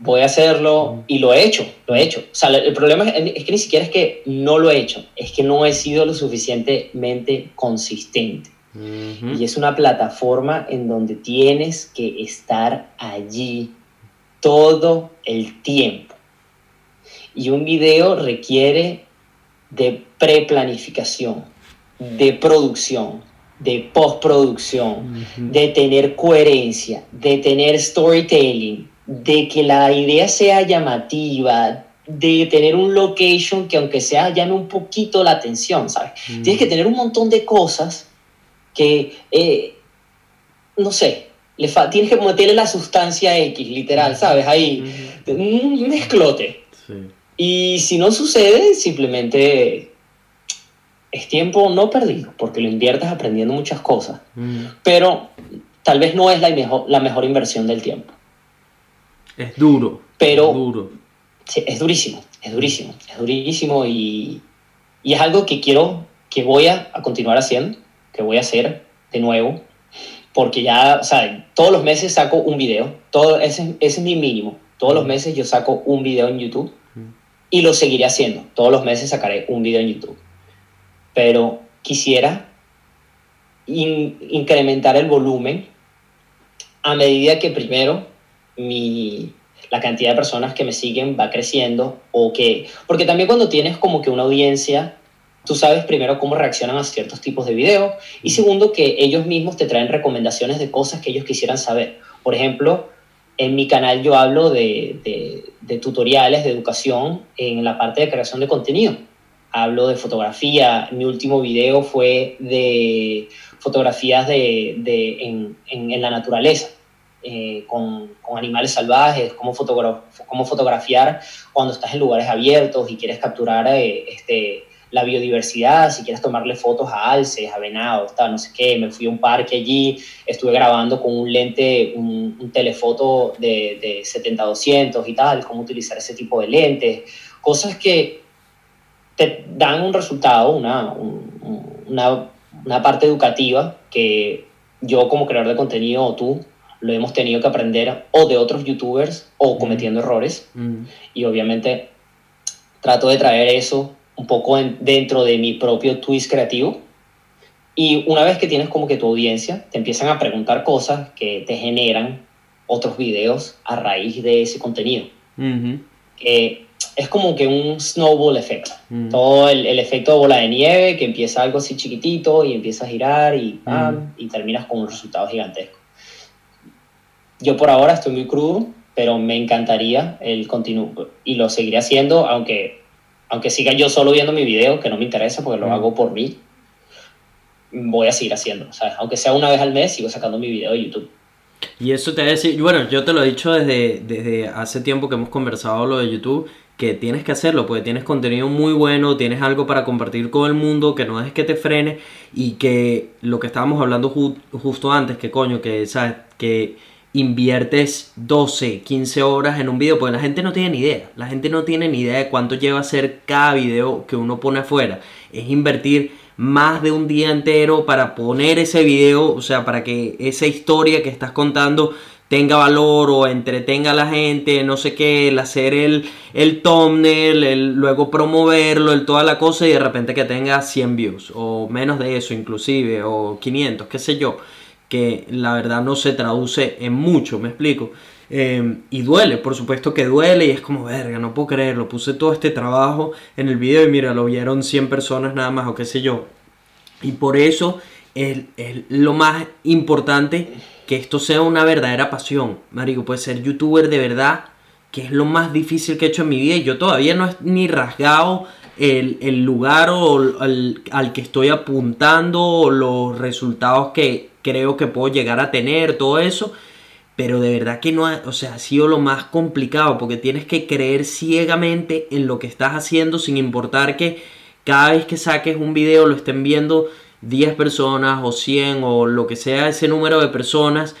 [SPEAKER 2] voy a hacerlo y lo he hecho, lo he hecho. O sea, el problema es, que ni siquiera es que no lo he hecho, es que no he sido lo suficientemente consistente. Y es una plataforma en donde tienes que estar allí todo el tiempo. Y un video requiere de preplanificación, de producción, de postproducción, de tener coherencia, de tener storytelling, de que la idea sea llamativa, de tener un location que aunque sea llame un poquito la atención, ¿sabes? Tienes que tener un montón de cosas que, eh, no sé, le tienes que meterle la sustancia X, literal, ¿sabes? Ahí, un mezclote. Y si no sucede, simplemente es tiempo no perdido, porque lo inviertes aprendiendo muchas cosas, mm. pero tal vez no es la mejor, la mejor inversión del tiempo.
[SPEAKER 1] Es duro.
[SPEAKER 2] Pero. duro. Sí, es durísimo, es durísimo, es durísimo y, y, es algo que quiero, que voy a, a, continuar haciendo, que voy a hacer de nuevo, porque ya, o sea, todos los meses saco un video, todo, ese, ese es mi mínimo. Todos los meses yo saco un video en YouTube y lo seguiré haciendo. Todos los meses sacaré un video en YouTube. Pero quisiera incrementar el volumen a medida que primero mi, la cantidad de personas que me siguen va creciendo o que, porque también cuando tienes como que una audiencia, tú sabes primero cómo reaccionan a ciertos tipos de videos y segundo que ellos mismos te traen recomendaciones de cosas que ellos quisieran saber. Por ejemplo, en mi canal yo hablo de, de, de tutoriales de educación en la parte de creación de contenido. Hablo de fotografía, mi último video fue de fotografías de, de en, en, en la naturaleza eh, con, con, animales salvajes, cómo, fotogra cómo, fotografiar cuando estás en lugares abiertos y quieres capturar eh, este, la biodiversidad, si quieres tomarle fotos a alces, a venados, no sé qué. Me fui a un parque allí, estuve grabando con un lente, un, un telefoto de, de 70-200 y tal, cómo utilizar ese tipo de lentes. Cosas que te dan un resultado, una, un, una, una parte educativa que yo como creador de contenido o tú lo hemos tenido que aprender o de otros youtubers o cometiendo mm. errores. Mm. Y obviamente trato de traer eso un poco en, dentro de mi propio twist creativo. Y una vez que tienes como que tu audiencia, te empiezan a preguntar cosas que te generan otros videos a raíz de ese contenido. Mm -hmm. eh, es como que un snowball effect. Mm. Todo el, el, efecto de bola de nieve, que empieza algo así chiquitito y empieza a girar y, ¡pam! y terminas con un resultado gigantesco. Yo por ahora estoy muy crudo, pero me encantaría el continuo y lo seguiré haciendo, aunque, aunque siga yo solo viendo mi video, que no me interesa porque lo mm. hago por mí. Voy a seguir haciendo, sea, aunque sea una vez al mes, sigo sacando mi video de YouTube.
[SPEAKER 1] Y eso te decir, bueno, yo te lo he dicho desde, desde hace tiempo que hemos conversado lo de YouTube, que tienes que hacerlo, porque tienes contenido muy bueno, tienes algo para compartir con el mundo, que no es que te frene y que lo que estábamos hablando ju justo antes, que coño, que, ¿sabes? Que inviertes 12, 15 horas en un video, porque la gente no tiene ni idea. La gente no tiene ni idea de cuánto lleva a hacer cada video que uno pone afuera. Es invertir más de un día entero para poner ese video, o sea, para que esa historia que estás contando tenga valor o entretenga a la gente, no sé qué, el hacer el, el thumbnail, el luego promoverlo, el toda la cosa y de repente que tenga 100 views o menos de eso inclusive o 500, qué sé yo que la verdad no se traduce en mucho, me explico. Eh, y duele, por supuesto que duele y es como, verga, no puedo creerlo, puse todo este trabajo en el video y mira, lo vieron 100 personas nada más o qué sé yo. Y por eso es, es lo más importante que esto sea una verdadera pasión. Marico, puede ser youtuber de verdad, que es lo más difícil que he hecho en mi vida y yo todavía no he ni rasgado el, lugar o el, al que estoy apuntando o los resultados que creo que puedo llegar a tener, todo eso. Pero de verdad que no ha, o sea, ha sido lo más complicado porque tienes que creer ciegamente en lo que estás haciendo sin importar que cada vez que saques un video lo estén viendo 10 personas o 100 o lo que sea ese número de personas.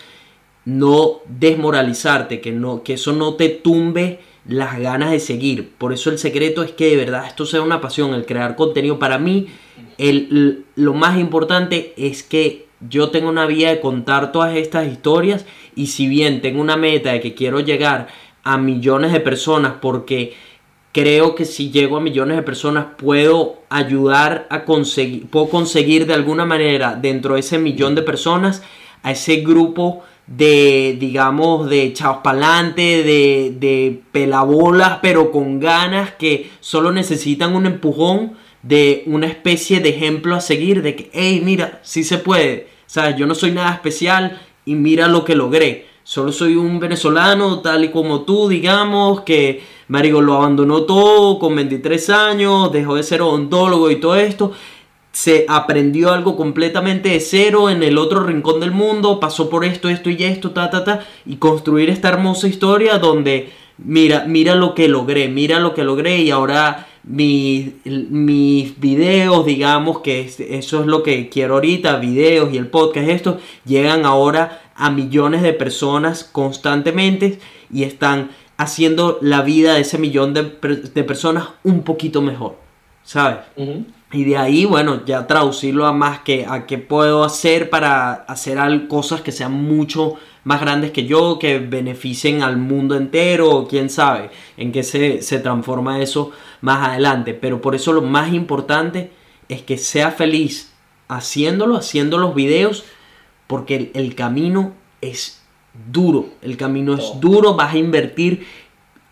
[SPEAKER 1] No desmoralizarte, que, no, que eso no te tumbe las ganas de seguir. Por eso el secreto es que de verdad esto sea una pasión, el crear contenido. Para mí, el, lo más importante es que yo tengo una vía de contar todas estas historias y si bien tengo una meta de que quiero llegar a millones de personas porque creo que si llego a millones de personas puedo ayudar a conseguir, puedo conseguir de alguna manera dentro de ese millón de personas a ese grupo de, digamos, de chavos pa'lante, de, de pelabolas, pero con ganas que solo necesitan un empujón de una especie de ejemplo a seguir, de que, hey, mira, sí se puede, ¿sabes? Yo no soy nada especial y mira lo que logré. Solo soy un venezolano, tal y como tú, digamos, que Marigo lo abandonó todo con 23 años, dejó de ser odontólogo y todo esto. Se aprendió algo completamente de cero en el otro rincón del mundo, pasó por esto, esto y esto, ta, ta, ta, y construir esta hermosa historia donde, mira, mira lo que logré, mira lo que logré y ahora mis, mis videos, digamos que eso es lo que quiero ahorita, videos y el podcast, esto, llegan ahora a millones de personas constantemente y están haciendo la vida de ese millón de, de personas un poquito mejor, ¿sabes? Y de ahí, bueno, ya traducirlo a más que a qué puedo hacer para hacer cosas que sean mucho más grandes que yo, que beneficien al mundo entero, quién sabe en qué se, se transforma eso más adelante. Pero por eso lo más importante es que sea feliz haciéndolo, haciendo los videos, porque el, el camino es duro, el camino es duro, vas a invertir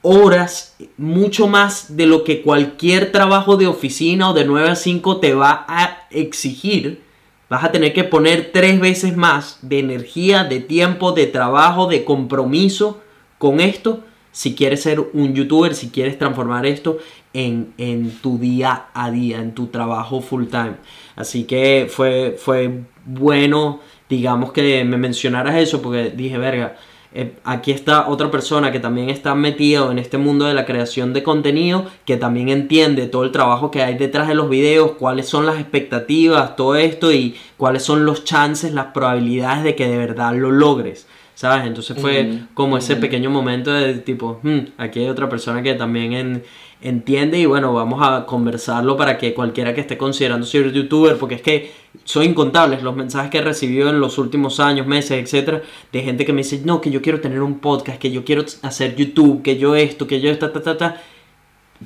[SPEAKER 1] horas, mucho más de lo que cualquier trabajo de oficina o de 9 a 5 te va a exigir. Vas a tener que poner tres veces más de energía, de tiempo, de trabajo, de compromiso con esto si quieres ser un youtuber, si quieres transformar esto en, en, tu día a día, en tu trabajo full time. Así que fue, fue bueno, digamos, que me mencionaras eso, porque dije, verga, eh, aquí está otra persona que también está metido en este mundo de la creación de contenido, que también entiende todo el trabajo que hay detrás de los videos, cuáles son las expectativas, todo esto y cuáles son los chances, las probabilidades de que de verdad lo logres. ¿Sabes? Entonces fue como ese pequeño momento de tipo, hmm, aquí hay otra persona que también entiende y bueno, vamos a conversarlo para que cualquiera que esté considerando ser youtuber, porque es que son incontables los mensajes que he recibido en los últimos años, meses, etcétera, de gente que me dice, no, que yo quiero tener un podcast, que yo quiero hacer YouTube, que yo esto, que yo esta, ta, ta, ta.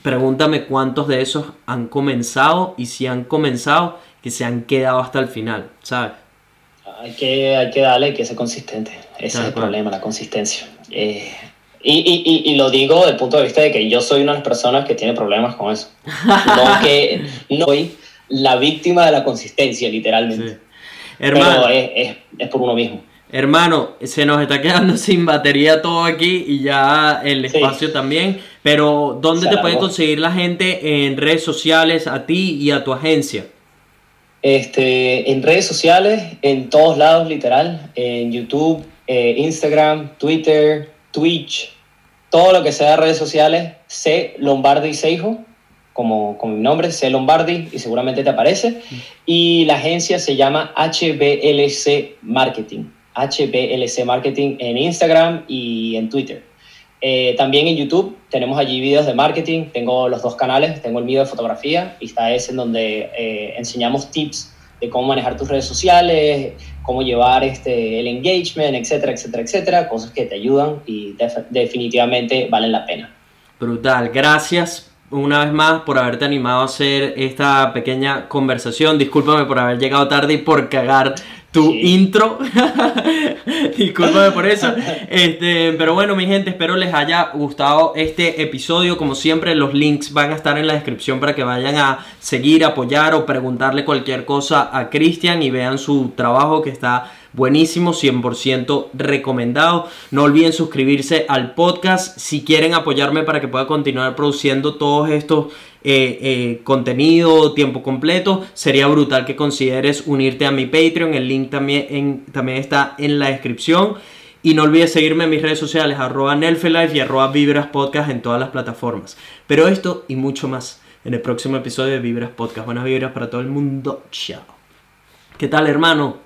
[SPEAKER 1] Pregúntame cuántos de esos han comenzado y si han comenzado, que se han quedado hasta el final, ¿sabes?
[SPEAKER 2] Hay que, hay que darle, hay que ser consistente. Ese es el problema, la consistencia. Eh, y, y, y, lo digo desde el punto de vista de que yo soy una de las personas que tiene problemas con eso. No que no soy la víctima de la consistencia, literalmente. Hermano, Pero es, es, por uno mismo.
[SPEAKER 1] Hermano, se nos está quedando sin batería todo aquí y ya el espacio también. Pero, ¿dónde te puede conseguir la gente en redes sociales, a ti y a tu agencia?
[SPEAKER 2] Este, en redes sociales, en todos lados, literal, en YouTube, eh, Instagram, Twitter, Twitch, todo lo que sea redes sociales, C Lombardi Seijo, como, como mi nombre, C Lombardi, y seguramente te aparece. Y la agencia se llama HBLC Marketing. HBLC Marketing en Instagram y en Twitter. Eh, también en YouTube tenemos allí videos de marketing, tengo los dos canales, tengo el mío de fotografía y está ese en donde eh, enseñamos tips de cómo manejar tus redes sociales, cómo llevar este, el engagement, etcétera, etcétera, etcétera, cosas que te ayudan y definitivamente valen la pena.
[SPEAKER 1] Brutal, gracias una vez más por haberte animado a hacer esta pequeña conversación. Discúlpame por haber llegado tarde y por cagar tu intro. Discúlpame por eso. Este, pero bueno, mi gente, espero les haya gustado este episodio. Como siempre, los links van a estar en la descripción para que vayan a seguir, apoyar o preguntarle cualquier cosa a Cristian y vean su trabajo que está buenísimo, 100% recomendado. No olviden suscribirse al podcast si quieren apoyarme para que pueda continuar produciendo todos estos eh, eh, contenido tiempo completo. Sería brutal que consideres unirte a mi Patreon. El link también, también está en la descripción. Y no olvides seguirme en mis redes sociales, arroba Nelfelife y arroba Vibras Podcast en todas las plataformas. Pero esto y mucho más en el próximo episodio de Vibras Podcast. Buenas vibras para todo el mundo. Chao. ¿Qué tal, hermano?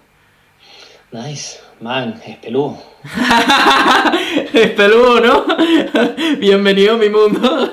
[SPEAKER 2] Nice. Man, es peludo.
[SPEAKER 1] es peludo, ¿no? Bienvenido a mi mundo.